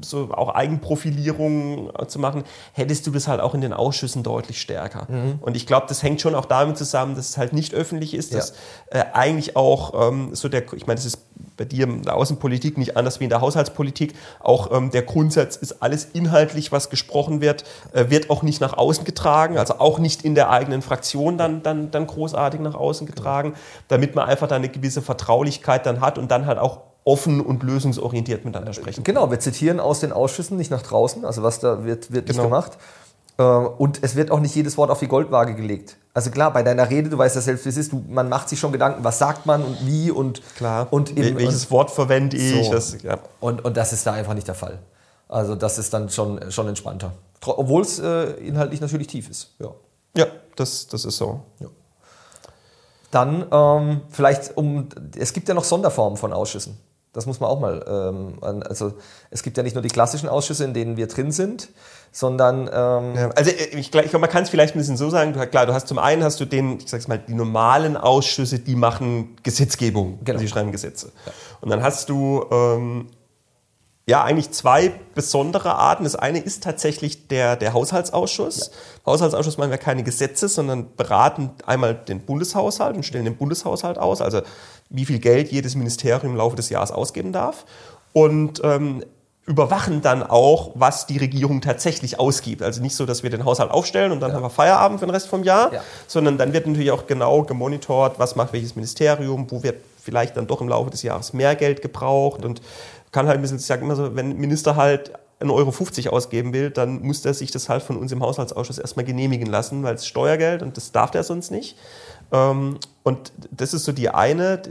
so auch Eigenprofilierung zu machen, hättest du das halt auch in den Ausschüssen deutlich stärker. Mhm. Und ich glaube, das hängt schon auch damit zusammen, dass es halt nicht öffentlich ist, dass ja. äh, eigentlich auch ähm, so der, ich meine, das ist bei dir in der Außenpolitik nicht anders wie in der Haushaltspolitik. Auch ähm, der Grundsatz ist alles inhaltlich, was gesprochen wird, äh, wird auch nicht nach außen getragen, also auch nicht in der eigenen Fraktion dann, dann, dann großartig nach außen getragen, damit man einfach da eine gewisse Vertraulichkeit dann hat und dann halt auch offen und lösungsorientiert miteinander sprechen. Genau, wir zitieren aus den Ausschüssen, nicht nach draußen, also was da wird, wird genau. nicht gemacht. Äh, und es wird auch nicht jedes Wort auf die Goldwaage gelegt. Also klar, bei deiner Rede, du weißt ja selbst, wie es ist, du, man macht sich schon Gedanken, was sagt man und wie und klar. Und eben, welches und, Wort verwende ich. So. Das, ja. und, und das ist da einfach nicht der Fall. Also das ist dann schon, schon entspannter. Obwohl es äh, inhaltlich natürlich tief ist. Ja, ja das, das ist so. Ja. Dann ähm, vielleicht um, es gibt ja noch Sonderformen von Ausschüssen. Das muss man auch mal, ähm, also es gibt ja nicht nur die klassischen Ausschüsse, in denen wir drin sind, sondern ähm ja, also äh, ich, ich, man kann es vielleicht ein bisschen so sagen. Du, klar, du hast zum einen hast du den, ich sag's mal, die normalen Ausschüsse, die machen Gesetzgebung, genau. die schreiben Gesetze. Ja. Und dann hast du ähm, ja eigentlich zwei besondere Arten. Das eine ist tatsächlich der, der Haushaltsausschuss. Ja. Haushaltsausschuss machen wir keine Gesetze, sondern beraten einmal den Bundeshaushalt und stellen den Bundeshaushalt aus. Also wie viel Geld jedes Ministerium im Laufe des Jahres ausgeben darf. Und ähm, überwachen dann auch, was die Regierung tatsächlich ausgibt. Also nicht so, dass wir den Haushalt aufstellen und dann ja. haben wir Feierabend für den Rest vom Jahr, ja. sondern dann wird natürlich auch genau gemonitort, was macht welches Ministerium, wo wird vielleicht dann doch im Laufe des Jahres mehr Geld gebraucht und kann halt ein bisschen, ich sage immer so, wenn ein Minister halt 1,50 Euro ausgeben will, dann muss er sich das halt von uns im Haushaltsausschuss erstmal genehmigen lassen, weil es Steuergeld und das darf der sonst nicht. Ähm, und das ist so die eine,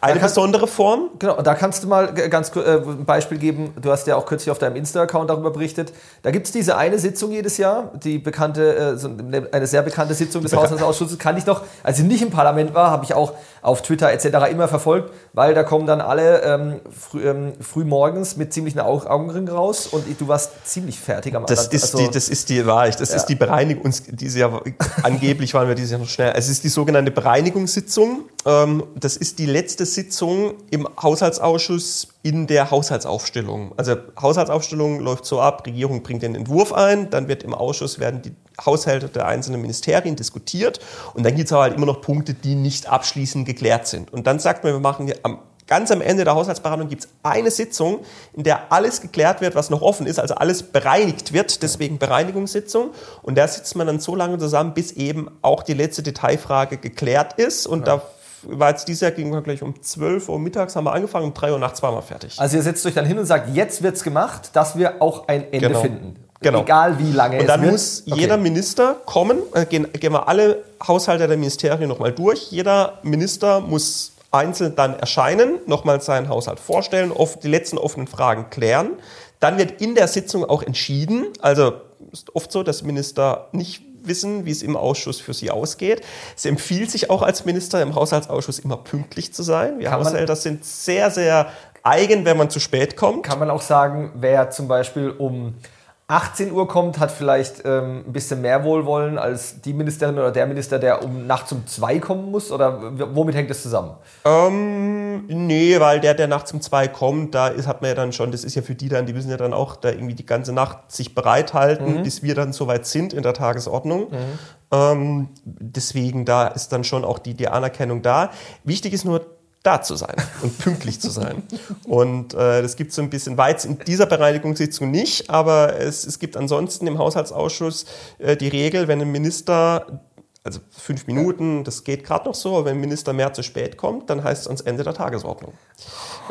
eine kann, besondere Form? Genau, da kannst du mal ganz äh, ein Beispiel geben. Du hast ja auch kürzlich auf deinem Insta-Account darüber berichtet. Da gibt es diese eine Sitzung jedes Jahr, die bekannte, äh, eine sehr bekannte Sitzung des Haushaltsausschusses. Kann ich noch, als ich nicht im Parlament war, habe ich auch auf Twitter etc. immer verfolgt, weil da kommen dann alle ähm, früh, ähm, früh morgens mit ziemlichen Augenringen raus und du warst ziemlich fertig am Das ist also, die, das ist die Wahrheit. Das ja. ist die Bereinigung. Diese Jahr, angeblich waren wir dieses Jahr noch schnell. Es ist die sogenannte Bereinigungssitzung. Ähm, das ist die letzte Sitzung im Haushaltsausschuss in der Haushaltsaufstellung. Also Haushaltsaufstellung läuft so ab, Regierung bringt den Entwurf ein, dann wird im Ausschuss werden die Haushalte der einzelnen Ministerien diskutiert und dann gibt es aber halt immer noch Punkte, die nicht abschließend geklärt sind. Und dann sagt man, wir machen am Ganz am Ende der Haushaltsbehandlung gibt es eine Sitzung, in der alles geklärt wird, was noch offen ist, also alles bereinigt wird, deswegen Bereinigungssitzung. Und da sitzt man dann so lange zusammen, bis eben auch die letzte Detailfrage geklärt ist. Und ja. da war jetzt dieses Jahr ging wir gleich um 12 Uhr mittags haben wir angefangen, um 3 Uhr nachts waren wir fertig. Also ihr setzt euch dann hin und sagt, jetzt wird's gemacht, dass wir auch ein Ende genau. finden. Genau. Egal wie lange Und dann wird. muss jeder okay. Minister kommen, äh, gehen, gehen wir alle Haushalte der Ministerien nochmal durch. Jeder Minister muss einzeln dann erscheinen, nochmal seinen Haushalt vorstellen, oft die letzten offenen Fragen klären. Dann wird in der Sitzung auch entschieden, also ist oft so, dass Minister nicht wissen, wie es im Ausschuss für sie ausgeht. Es empfiehlt sich auch als Minister im Haushaltsausschuss immer pünktlich zu sein. Wir Haushälter sind sehr, sehr eigen, wenn man zu spät kommt. Kann man auch sagen, wer zum Beispiel um 18 Uhr kommt, hat vielleicht ähm, ein bisschen mehr Wohlwollen als die Ministerin oder der Minister, der um nachts um zwei kommen muss? Oder womit hängt das zusammen? Ähm, nee, weil der, der nachts um zwei kommt, da ist, hat man ja dann schon, das ist ja für die dann, die müssen ja dann auch da irgendwie die ganze Nacht sich bereithalten, mhm. bis wir dann soweit sind in der Tagesordnung. Mhm. Ähm, deswegen, da ist dann schon auch die, die Anerkennung da. Wichtig ist nur, da zu sein und pünktlich zu sein. Und äh, das gibt so ein bisschen weit in dieser Bereinigungssitzung nicht, aber es, es gibt ansonsten im Haushaltsausschuss äh, die Regel, wenn ein Minister also fünf Minuten, das geht gerade noch so, aber wenn ein Minister mehr zu spät kommt, dann heißt es ans Ende der Tagesordnung.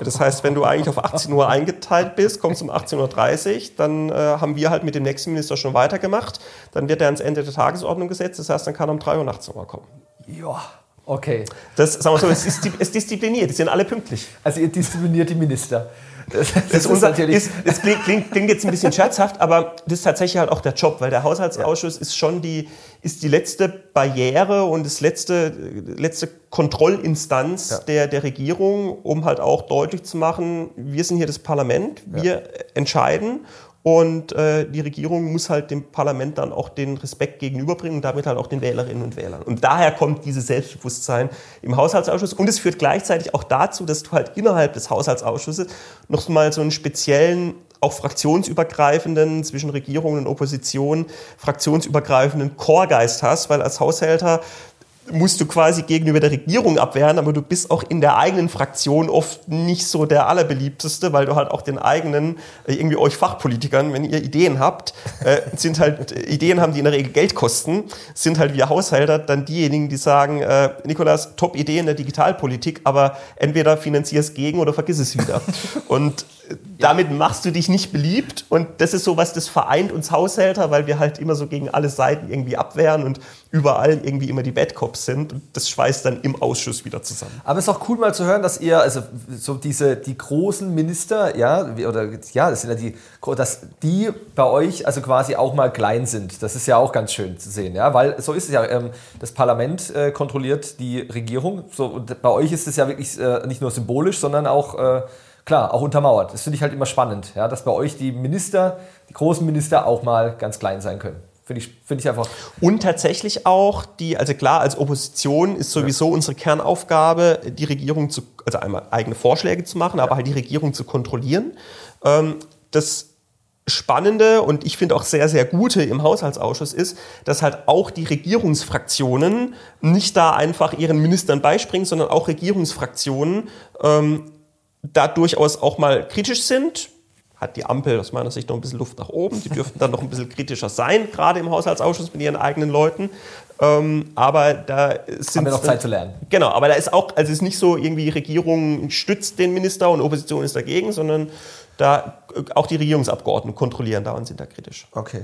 Das heißt, wenn du eigentlich auf 18 Uhr eingeteilt bist, kommst um 18.30 Uhr, dann äh, haben wir halt mit dem nächsten Minister schon weitergemacht. Dann wird er ans Ende der Tagesordnung gesetzt, das heißt, dann kann er um 3 Uhr nachts nochmal kommen. Ja. Okay. Das, sagen wir so, es ist, es diszipliniert, die sind alle pünktlich. Also ihr diszipliniert die Minister. Das, das, ist unser, ist, das klingt, klingt, klingt, jetzt ein bisschen scherzhaft, aber das ist tatsächlich halt auch der Job, weil der Haushaltsausschuss ja. ist schon die, ist die letzte Barriere und das letzte, letzte Kontrollinstanz ja. der, der Regierung, um halt auch deutlich zu machen, wir sind hier das Parlament, wir ja. entscheiden und äh, die Regierung muss halt dem Parlament dann auch den Respekt gegenüberbringen und damit halt auch den Wählerinnen und Wählern. Und daher kommt dieses Selbstbewusstsein im Haushaltsausschuss. Und es führt gleichzeitig auch dazu, dass du halt innerhalb des Haushaltsausschusses noch mal so einen speziellen auch fraktionsübergreifenden, zwischen Regierung und Opposition, fraktionsübergreifenden Chorgeist hast, weil als Haushälter musst du quasi gegenüber der Regierung abwehren, aber du bist auch in der eigenen Fraktion oft nicht so der allerbeliebteste, weil du halt auch den eigenen, äh, irgendwie euch Fachpolitikern, wenn ihr Ideen habt, äh, sind halt Ideen haben, die in der Regel Geld kosten, sind halt wir Haushalter dann diejenigen, die sagen, äh, Nikolas, top Idee in der Digitalpolitik, aber entweder finanzier es gegen oder vergiss es wieder. Und damit machst du dich nicht beliebt und das ist so was, das vereint uns Haushälter, weil wir halt immer so gegen alle Seiten irgendwie abwehren und überall irgendwie immer die Bad Cops sind und das schweißt dann im Ausschuss wieder zusammen. Aber es ist auch cool mal zu hören, dass ihr, also so diese, die großen Minister, ja, oder ja, das sind ja die, dass die bei euch also quasi auch mal klein sind. Das ist ja auch ganz schön zu sehen, ja, weil so ist es ja, ähm, das Parlament äh, kontrolliert die Regierung, so, und bei euch ist es ja wirklich äh, nicht nur symbolisch, sondern auch äh, klar, auch untermauert. Das finde ich halt immer spannend, ja, dass bei euch die Minister, die großen Minister auch mal ganz klein sein können. Finde ich, find ich einfach. Und tatsächlich auch die, also klar, als Opposition ist sowieso ja. unsere Kernaufgabe, die Regierung zu, also einmal eigene Vorschläge zu machen, ja. aber halt die Regierung zu kontrollieren. Ähm, das Spannende und ich finde auch sehr, sehr gute im Haushaltsausschuss ist, dass halt auch die Regierungsfraktionen nicht da einfach ihren Ministern beispringen, sondern auch Regierungsfraktionen ähm, da durchaus auch mal kritisch sind. Hat die Ampel aus meiner Sicht noch ein bisschen Luft nach oben. Die dürften dann noch ein bisschen kritischer sein, gerade im Haushaltsausschuss mit ihren eigenen Leuten. Ähm, aber da sind. Haben wir noch Zeit zu lernen. Genau, aber da ist auch, also es ist nicht so irgendwie, Regierung stützt den Minister und Opposition ist dagegen, sondern da auch die Regierungsabgeordneten kontrollieren da und sind da kritisch. Okay.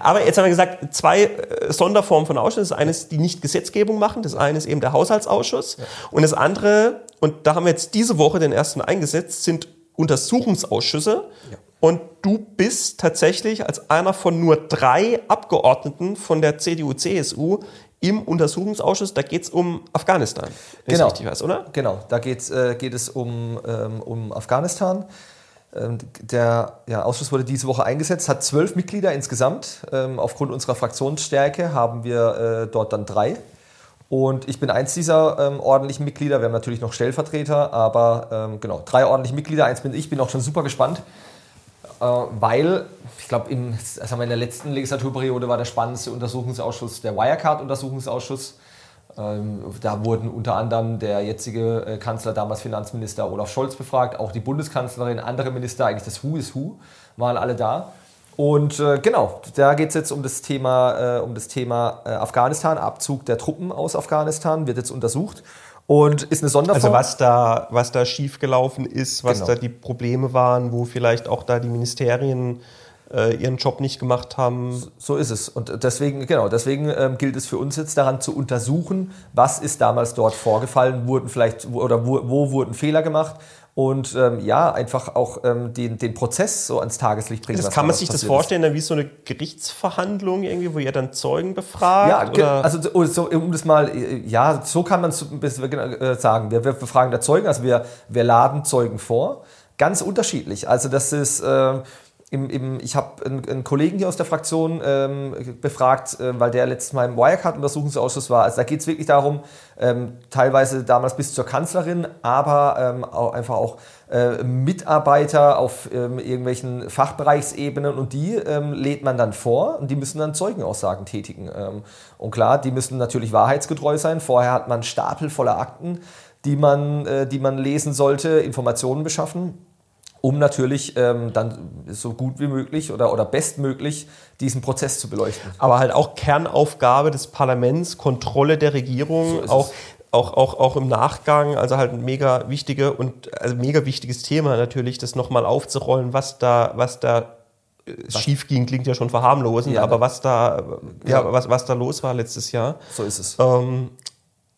Aber jetzt haben wir gesagt, zwei äh, Sonderformen von Ausschüssen. Das eine ist, die nicht Gesetzgebung machen. Das eine ist eben der Haushaltsausschuss. Ja. Und das andere, und da haben wir jetzt diese Woche den ersten eingesetzt, sind Untersuchungsausschüsse. Ja. Und du bist tatsächlich als einer von nur drei Abgeordneten von der CDU-CSU im Untersuchungsausschuss. Da geht es um Afghanistan. Genau. Richtig weiß, oder? Genau, da geht's, äh, geht es um, ähm, um Afghanistan. Ähm, der ja, Ausschuss wurde diese Woche eingesetzt, hat zwölf Mitglieder insgesamt. Ähm, aufgrund unserer Fraktionsstärke haben wir äh, dort dann drei. Und ich bin eins dieser ähm, ordentlichen Mitglieder. Wir haben natürlich noch Stellvertreter, aber genau, drei ordentliche Mitglieder. Eins bin ich, bin auch schon super gespannt, äh, weil ich glaube, also in der letzten Legislaturperiode war der spannendste Untersuchungsausschuss der Wirecard-Untersuchungsausschuss. Ähm, da wurden unter anderem der jetzige äh, Kanzler, damals Finanzminister Olaf Scholz befragt, auch die Bundeskanzlerin, andere Minister, eigentlich das Who is Who, waren alle da. Und äh, genau, da geht es jetzt um das Thema, äh, um das Thema äh, Afghanistan, Abzug der Truppen aus Afghanistan, wird jetzt untersucht. Und ist eine Sonderform. Also was da, was da schiefgelaufen ist, was genau. da die Probleme waren, wo vielleicht auch da die Ministerien äh, ihren Job nicht gemacht haben. So ist es. Und deswegen, genau, deswegen ähm, gilt es für uns jetzt daran zu untersuchen, was ist damals dort vorgefallen, wurden vielleicht oder wo, wo wurden Fehler gemacht und ähm, ja, einfach auch ähm, den, den Prozess so ans Tageslicht bringen. Das kann man sich das vorstellen, dann wie so eine Gerichtsverhandlung irgendwie, wo ihr dann Zeugen befragt? Ja, oder? also so, um das mal, äh, ja, so kann man es äh, sagen. Wir, wir befragen da Zeugen, also wir, wir laden Zeugen vor. Ganz unterschiedlich. Also das ist, äh, im, im, ich habe einen, einen, Kollegen hier aus der Fraktion ähm, befragt, äh, weil der letztes Mal im Wirecard-Untersuchungsausschuss war. Also da geht es wirklich darum, ähm, teilweise damals bis zur Kanzlerin, aber ähm, auch einfach auch äh, Mitarbeiter auf ähm, irgendwelchen Fachbereichsebenen und die ähm, lädt man dann vor und die müssen dann Zeugenaussagen tätigen. Ähm, und klar, die müssen natürlich wahrheitsgetreu sein. Vorher hat man Stapel voller Akten, die man, äh, die man lesen sollte, Informationen beschaffen um natürlich ähm, dann so gut wie möglich oder, oder bestmöglich diesen Prozess zu beleuchten. Aber halt auch Kernaufgabe des Parlaments, Kontrolle der Regierung, so auch, auch, auch, auch im Nachgang, also halt ein mega wichtige und also mega wichtiges Thema natürlich, das nochmal aufzurollen, was da, was da äh, was? schief ging, klingt ja schon verharmlosend, ja, aber was da, ja, ja, was, was da los war letztes Jahr. So ist es. Ähm,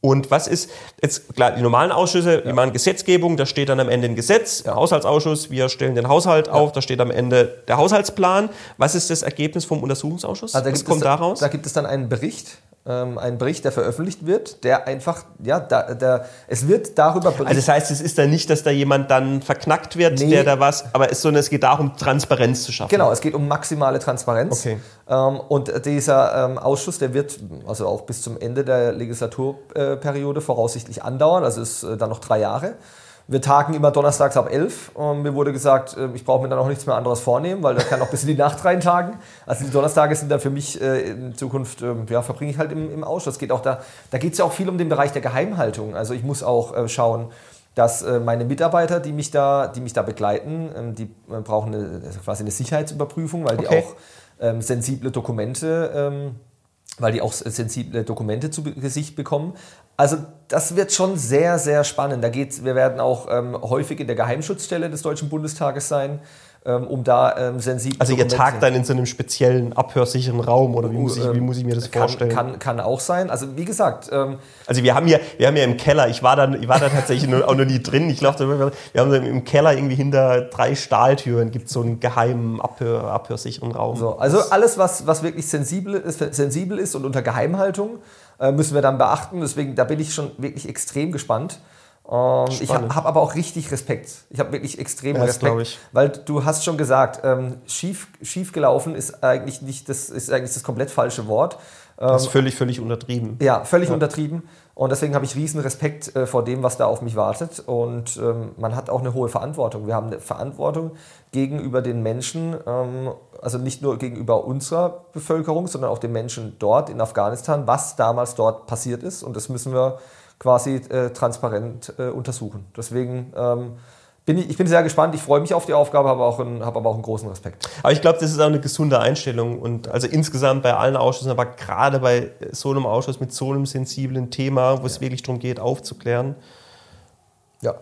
Und was ist jetzt klar, die normalen Ausschüsse, die machen Gesetzgebung, da steht dann am Ende ein Gesetz, der Haushaltsausschuss, wir stellen den Haushalt auf, da steht am Ende der Haushaltsplan. Was ist das Ergebnis vom Untersuchungsausschuss? Also da was kommt es, daraus? Da gibt es dann einen Bericht, ähm, einen Bericht, der veröffentlicht wird, der einfach, ja, da, da, es wird darüber berichtet. also das heißt, es ist da nicht, dass da jemand dann verknackt wird, Nee. der da was, aber es, sondern es geht darum, Transparenz zu schaffen. Genau, es geht um maximale Transparenz. Okay. Ähm, und dieser ähm, Ausschuss, der wird also auch bis zum Ende der Legislaturperiode voraussichtlich andauern, also ist äh, dann noch drei Jahre. Wir tagen immer donnerstags ab 11 und mir wurde gesagt, äh, ich brauche mir dann auch nichts mehr anderes vornehmen, weil da kann auch bis in die Nacht reintagen. Also die Donnerstage sind dann für mich äh, in Zukunft, ähm, ja, verbringe ich halt im, im Ausschuss. Geht auch da, da geht es ja auch viel um den Bereich der Geheimhaltung. Also ich muss auch äh, schauen, dass meine Mitarbeiter, die mich da, die mich da begleiten, ähm, die brauchen eine, quasi eine Sicherheitsüberprüfung, weil die Okay. auch ähm, sensible Dokumente, ähm, weil die auch sensible Dokumente zu Gesicht bekommen. Also das wird schon sehr, sehr spannend. Da geht's, wir werden auch ähm, häufig in der Geheimschutzstelle des Deutschen Bundestages sein, um da ähm, sensible Also ihr tagt dann in so einem speziellen abhörsicheren Raum oder wie muss ich, wie muss ich mir das Ähm, kann, vorstellen? Kann, kann auch sein. Also wie gesagt, ähm, Also wir haben ja, wir haben ja im Keller, ich war dann, ich war da tatsächlich auch noch nie drin. Ich glaube, wir haben im Keller irgendwie hinter drei Stahltüren gibt so einen geheimen Abhör, abhörsicheren Raum. So, also alles, was, was wirklich sensibel ist, sensibel ist und unter Geheimhaltung, äh, müssen wir dann beachten. Deswegen, da bin ich schon wirklich extrem gespannt. Ähm, ich habe aber auch richtig Respekt. Ich habe wirklich extrem Ja. Respekt, weil du hast schon gesagt, ähm, schief, schief gelaufen ist eigentlich nicht das ist eigentlich das komplett falsche Wort. das ist völlig, völlig untertrieben. Ja, völlig untertrieben. Und deswegen habe ich riesen Respekt äh, vor dem, was da auf mich wartet. Und ähm, man hat auch eine hohe Verantwortung. Wir haben eine Verantwortung gegenüber den Menschen, ähm, also nicht nur gegenüber unserer Bevölkerung, sondern auch den Menschen dort in Afghanistan, was damals dort passiert ist. Und das müssen wir quasi äh, transparent äh, untersuchen. Deswegen ähm, bin ich, ich bin sehr gespannt. Ich freue mich auf die Aufgabe, habe auch einen, habe aber auch einen großen Respekt. Aber ich glaube, das ist auch eine gesunde Einstellung. Und also insgesamt bei allen Ausschüssen, aber gerade bei so einem Ausschuss mit so einem sensiblen Thema, wo es wirklich darum geht, aufzuklären. Ja.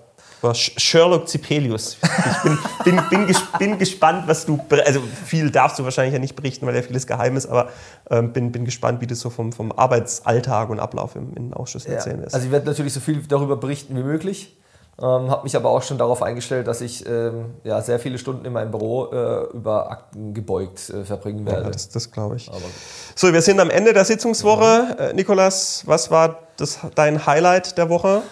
War Sh- Sherlock Zipelius. Ich bin, bin, bin, ges bin gespannt, was du. Also viel darfst du wahrscheinlich ja nicht berichten, weil ja vieles geheim ist, aber ähm, bin, bin gespannt, wie du so vom, vom Arbeitsalltag und Ablauf im, in den Ausschüssen Ja. erzählen wirst. Also ich werde natürlich so viel darüber berichten wie möglich. Ähm, habe mich aber auch schon darauf eingestellt, dass ich ähm, ja, sehr viele Stunden in meinem Büro äh, über Akten gebeugt äh, verbringen ja, werde. das das glaube ich. aber So, wir sind am Ende der Sitzungswoche. Äh, Nikolas, was war das, dein Highlight der Woche?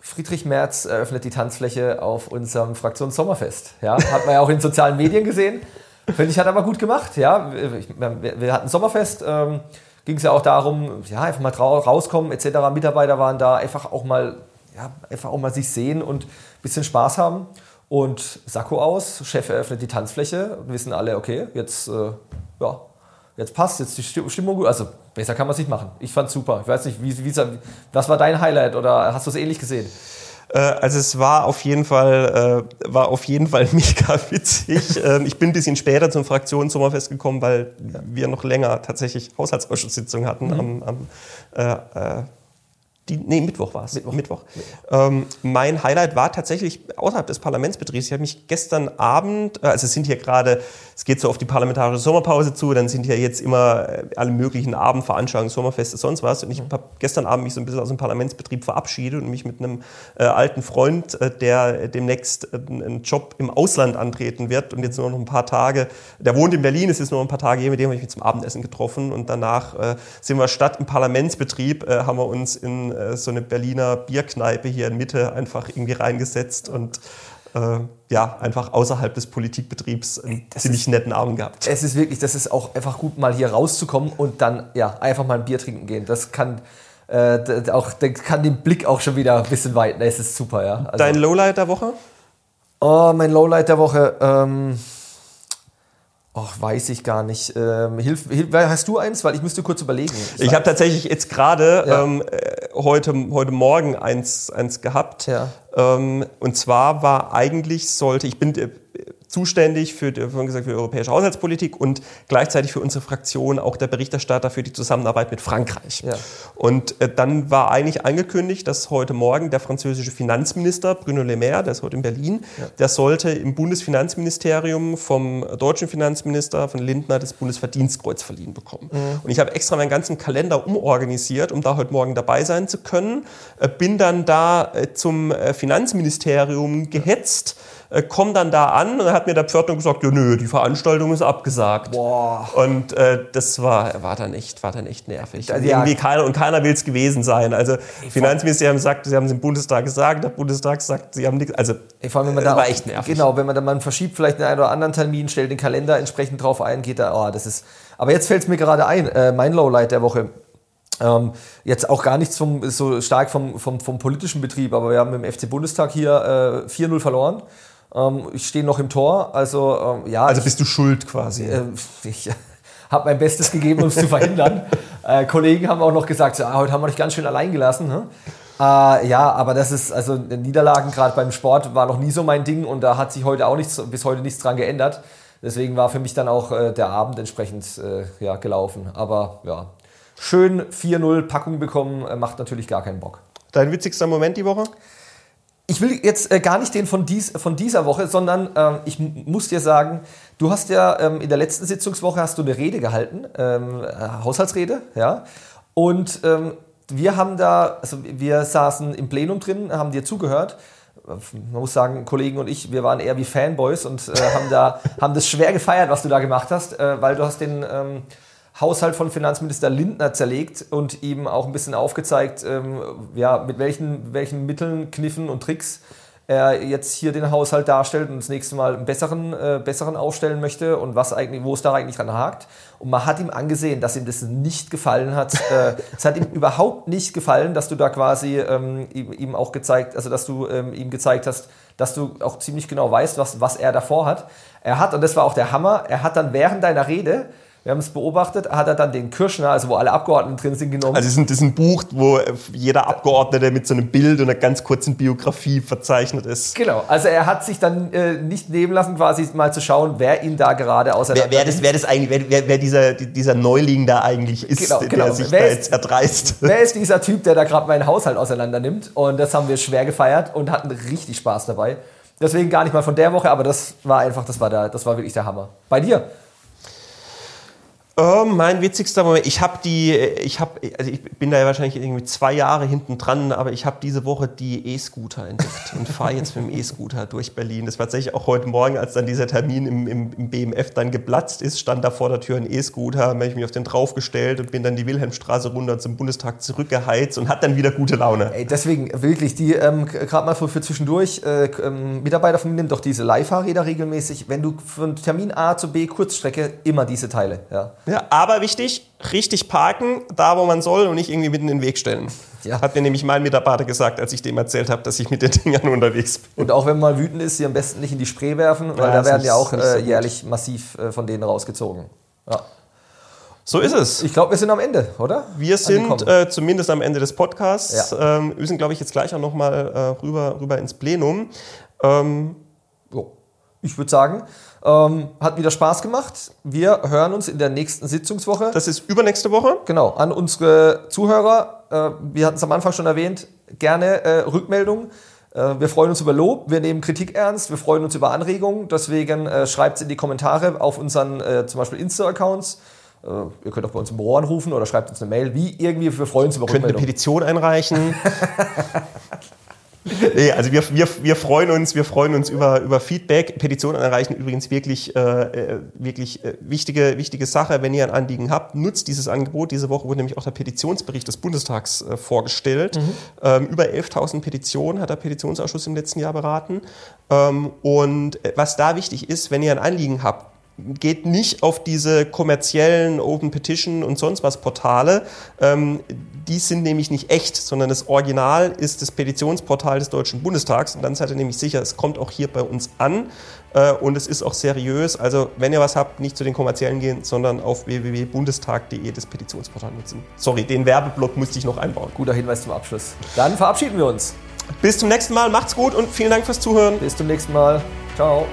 Friedrich Merz eröffnet die Tanzfläche auf unserem Fraktionssommerfest. Ja, hat man ja auch in sozialen Medien gesehen. Finde ich, hat er aber gut gemacht. Ja, wir, wir hatten Sommerfest. Ähm, Ging es ja auch darum, ja, einfach mal rauskommen etc. Mitarbeiter waren da, einfach auch mal, ja, einfach auch mal sich sehen und ein bisschen Spaß haben. Und Sakko aus, Chef eröffnet die Tanzfläche. Wissen alle, okay, jetzt, äh, ja, jetzt passt, jetzt die Sti- Stimmung gut. Also besser kann man es nicht machen. Ich fand's super. Ich weiß nicht, wie, wie, was war dein Highlight oder hast du es ähnlich gesehen? Äh, also es war auf jeden Fall, äh, war auf jeden Fall mega witzig. ähm, ich bin ein bisschen später zum Fraktionssommerfest gekommen, weil wir noch länger tatsächlich Haushaltsausschusssitzung hatten am, am äh, äh, die, nee, Mittwoch war es. Mittwoch. Ähm, mein Highlight war tatsächlich außerhalb des Parlamentsbetriebs. Ich habe mich gestern Abend, äh, also es sind hier gerade, es geht so auf die parlamentarische Sommerpause zu, dann sind hier jetzt immer äh, alle möglichen Abendveranstaltungen, Sommerfeste, sonst was. Und ich habe gestern Abend mich so ein bisschen aus dem Parlamentsbetrieb verabschiedet und mich mit einem äh, alten Freund, äh, der demnächst äh, einen Job im Ausland antreten wird und jetzt nur noch ein paar Tage, der wohnt in Berlin, es ist nur ein paar Tage hier, mit dem habe ich mich zum Abendessen getroffen und danach äh, sind wir statt im Parlamentsbetrieb, haben wir uns in äh, so eine Berliner Bierkneipe hier in Mitte einfach irgendwie reingesetzt und äh, ja, einfach außerhalb des Politikbetriebs einen ziemlich netten Abend gehabt. Es ist wirklich, das ist auch einfach gut, mal hier rauszukommen und dann ja einfach mal ein Bier trinken gehen. Das kann äh, auch, das kann den Blick auch schon wieder ein bisschen weiten. Es ist super, ja. Also, Dein Lowlight der Woche? oh, mein Lowlight der Woche. Ähm, ach, weiß ich gar nicht. Ähm, hilf, hilf, hast du eins? Weil ich müsste kurz überlegen. Ich habe tatsächlich jetzt gerade Ja. ähm, äh, heute, heute Morgen eins, eins gehabt. Ja. Ähm, und zwar war eigentlich sollte, ich bin zuständig für, die, gesagt, für die europäische Haushaltspolitik und gleichzeitig für unsere Fraktion auch der Berichterstatter für die Zusammenarbeit mit Frankreich. Ja. Und äh, dann war eigentlich angekündigt, dass heute Morgen der französische Finanzminister Bruno Le Maire, der ist heute in Berlin, ja. der sollte im Bundesfinanzministerium vom deutschen Finanzminister, von Lindner, das Bundesverdienstkreuz verliehen bekommen. Mhm. Und ich habe extra meinen ganzen Kalender umorganisiert, um da heute Morgen dabei sein zu können. Äh, bin dann da äh, zum äh, Finanzministerium gehetzt äh, komme dann da an und dann hat mir der Pförtner gesagt, ja nö, die Veranstaltung ist abgesagt. Boah. Und äh, das war, war, dann echt, war dann echt nervig. Also, Irgendwie keiner, und keiner will es gewesen sein. Also Finanzministerium sagt, sie haben es im Bundestag gesagt, der Bundestag sagt, sie haben nichts. Also vor allem, wenn man da war auch, echt nervig. Genau, wenn man dann man verschiebt vielleicht den einen oder anderen Termin, stellt den Kalender entsprechend drauf ein, geht da, oh, das ist. Aber jetzt fällt es mir gerade ein, äh, mein Lowlight der Woche. Ähm, jetzt auch gar nichts vom, so stark vom, vom, vom politischen Betrieb, aber wir haben im FC Bundestag hier äh, 4-0 verloren. Ähm, ich stehe noch im Tor, also ähm, ja. Also bist du schuld quasi. Äh, ich habe mein Bestes gegeben, um es zu verhindern. Äh, Kollegen haben auch noch gesagt, so, ah, heute haben wir dich ganz schön allein gelassen. Ne? Äh, ja, aber das ist, also Niederlagen gerade beim Sport war noch nie so mein Ding und da hat sich heute auch nichts, bis heute nichts dran geändert. Deswegen war für mich dann auch äh, der Abend entsprechend äh, ja, gelaufen. Aber ja, schön 4-0 Packung bekommen, äh, macht natürlich gar keinen Bock. Dein witzigster Moment die Woche? Ich will jetzt äh, gar nicht den von, dies, von dieser Woche, sondern ähm, ich muss dir sagen, du hast ja ähm, in der letzten Sitzungswoche hast du eine Rede gehalten, ähm, äh, Haushaltsrede, ja. Und ähm, wir haben da, also wir saßen im Plenum drin, haben dir zugehört. Man muss sagen, Kollegen und ich, wir waren eher wie Fanboys und äh, haben da haben das schwer gefeiert, was du da gemacht hast, äh, weil du hast den ähm, Haushalt von Finanzminister Lindner zerlegt und ihm auch ein bisschen aufgezeigt, ähm, ja, mit welchen, welchen Mitteln, Kniffen und Tricks er jetzt hier den Haushalt darstellt und das nächste Mal einen besseren, äh, besseren aufstellen möchte und was eigentlich, wo es da eigentlich dran hakt. Und man hat ihm angesehen, dass ihm das nicht gefallen hat. äh, es hat ihm überhaupt nicht gefallen, dass du da quasi ähm, ihm, ihm, auch gezeigt, also dass du ähm, ihm gezeigt hast, dass du auch ziemlich genau weißt, was, was er davor hat. Er hat, und das war auch der Hammer, er hat dann während deiner Rede wir haben es beobachtet, hat er dann den Kirschner, also wo alle Abgeordneten drin sind, genommen. Also das ist ein, das ist ein Buch, wo jeder Abgeordnete mit so einem Bild und einer ganz kurzen Biografie verzeichnet ist. Genau, also er hat sich dann äh, nicht nehmen lassen, quasi mal zu schauen, wer ihn da gerade auseinander wer, wer das, wer das eigentlich, wer, wer dieser, dieser Neuling da eigentlich ist, genau, genau. der sich wer da ist, jetzt erdreist. Wer ist dieser Typ, der da gerade meinen Haushalt auseinander nimmt? Und das haben wir schwer gefeiert und hatten richtig Spaß dabei. Deswegen gar nicht mal von der Woche, aber das war einfach, das war, der, das war wirklich der Hammer. Bei dir? Oh, mein witzigster Moment. Ich habe die, ich habe, also ich bin da ja wahrscheinlich irgendwie zwei Jahre hinten dran, aber ich habe diese Woche die E-Scooter entdeckt und fahre jetzt mit dem E-Scooter durch Berlin. Das war tatsächlich auch heute Morgen, als dann dieser Termin im, im, im BMF dann geplatzt ist, stand da vor der Tür ein E-Scooter, habe ich mich auf den draufgestellt und bin dann die Wilhelmstraße runter zum Bundestag zurückgeheizt und hat dann wieder gute Laune. Ey, deswegen wirklich, die ähm, gerade mal für, für zwischendurch, äh, ähm, Mitarbeiter von mir nimmt doch diese Leihfahrräder regelmäßig. Wenn du von Termin A zu B Kurzstrecke immer diese Teile, ja. Ja, aber wichtig, richtig parken, da wo man soll und nicht irgendwie mitten in den Weg stellen. Ja. Hat mir nämlich mein Mitarbeiter gesagt, als ich dem erzählt habe, dass ich mit den Dingern unterwegs bin. Und auch wenn man wütend ist, sie am besten nicht in die Spree werfen, weil ja, da werden ja auch äh, jährlich massiv äh, von denen rausgezogen. Ja. So ist es. Ich glaube, wir sind am Ende, oder? Wir sind äh, zumindest am Ende des Podcasts. Ja. Ähm, wir sind, glaube ich, jetzt gleich auch nochmal äh, rüber, rüber ins Plenum. Ähm, ich würde sagen, ähm, hat wieder Spaß gemacht. Wir hören uns in der nächsten Sitzungswoche. Das ist übernächste Woche. Genau, an unsere Zuhörer. Äh, wir hatten es am Anfang schon erwähnt. Gerne äh, Rückmeldungen. Äh, wir freuen uns über Lob, wir nehmen Kritik ernst, wir freuen uns über Anregungen. Deswegen äh, schreibt es in die Kommentare auf unseren äh, zum Beispiel Insta-Accounts. Äh, ihr könnt auch bei uns im Büro anrufen oder schreibt uns eine Mail. Wie irgendwie, wir freuen uns über Rückmeldungen. Könnt eine Petition einreichen. nee, also wir, wir, wir freuen uns, wir freuen uns über, über Feedback. Petitionen erreichen übrigens wirklich, äh, äh, wirklich äh, wichtige, wichtige Sache. Wenn ihr ein Anliegen habt, nutzt dieses Angebot. Diese Woche wurde nämlich auch der Petitionsbericht des Bundestags äh, vorgestellt. Mhm. Ähm, über 11.000 Petitionen hat der Petitionsausschuss im letzten Jahr beraten. Ähm, und äh, was da wichtig ist, wenn ihr ein Anliegen habt, geht nicht auf diese kommerziellen Open Petition und sonst was Portale. Ähm, die sind nämlich nicht echt, sondern das Original ist das Petitionsportal des Deutschen Bundestags. Und dann seid ihr nämlich sicher, es kommt auch hier bei uns an äh, und es ist auch seriös. Also wenn ihr was habt, nicht zu den kommerziellen gehen, sondern auf www.bundestag.de das Petitionsportal nutzen. Sorry, den Werbeblock musste ich noch einbauen. Guter Hinweis zum Abschluss. Dann verabschieden wir uns. Bis zum nächsten Mal, macht's gut und vielen Dank fürs Zuhören. Bis zum nächsten Mal. Ciao.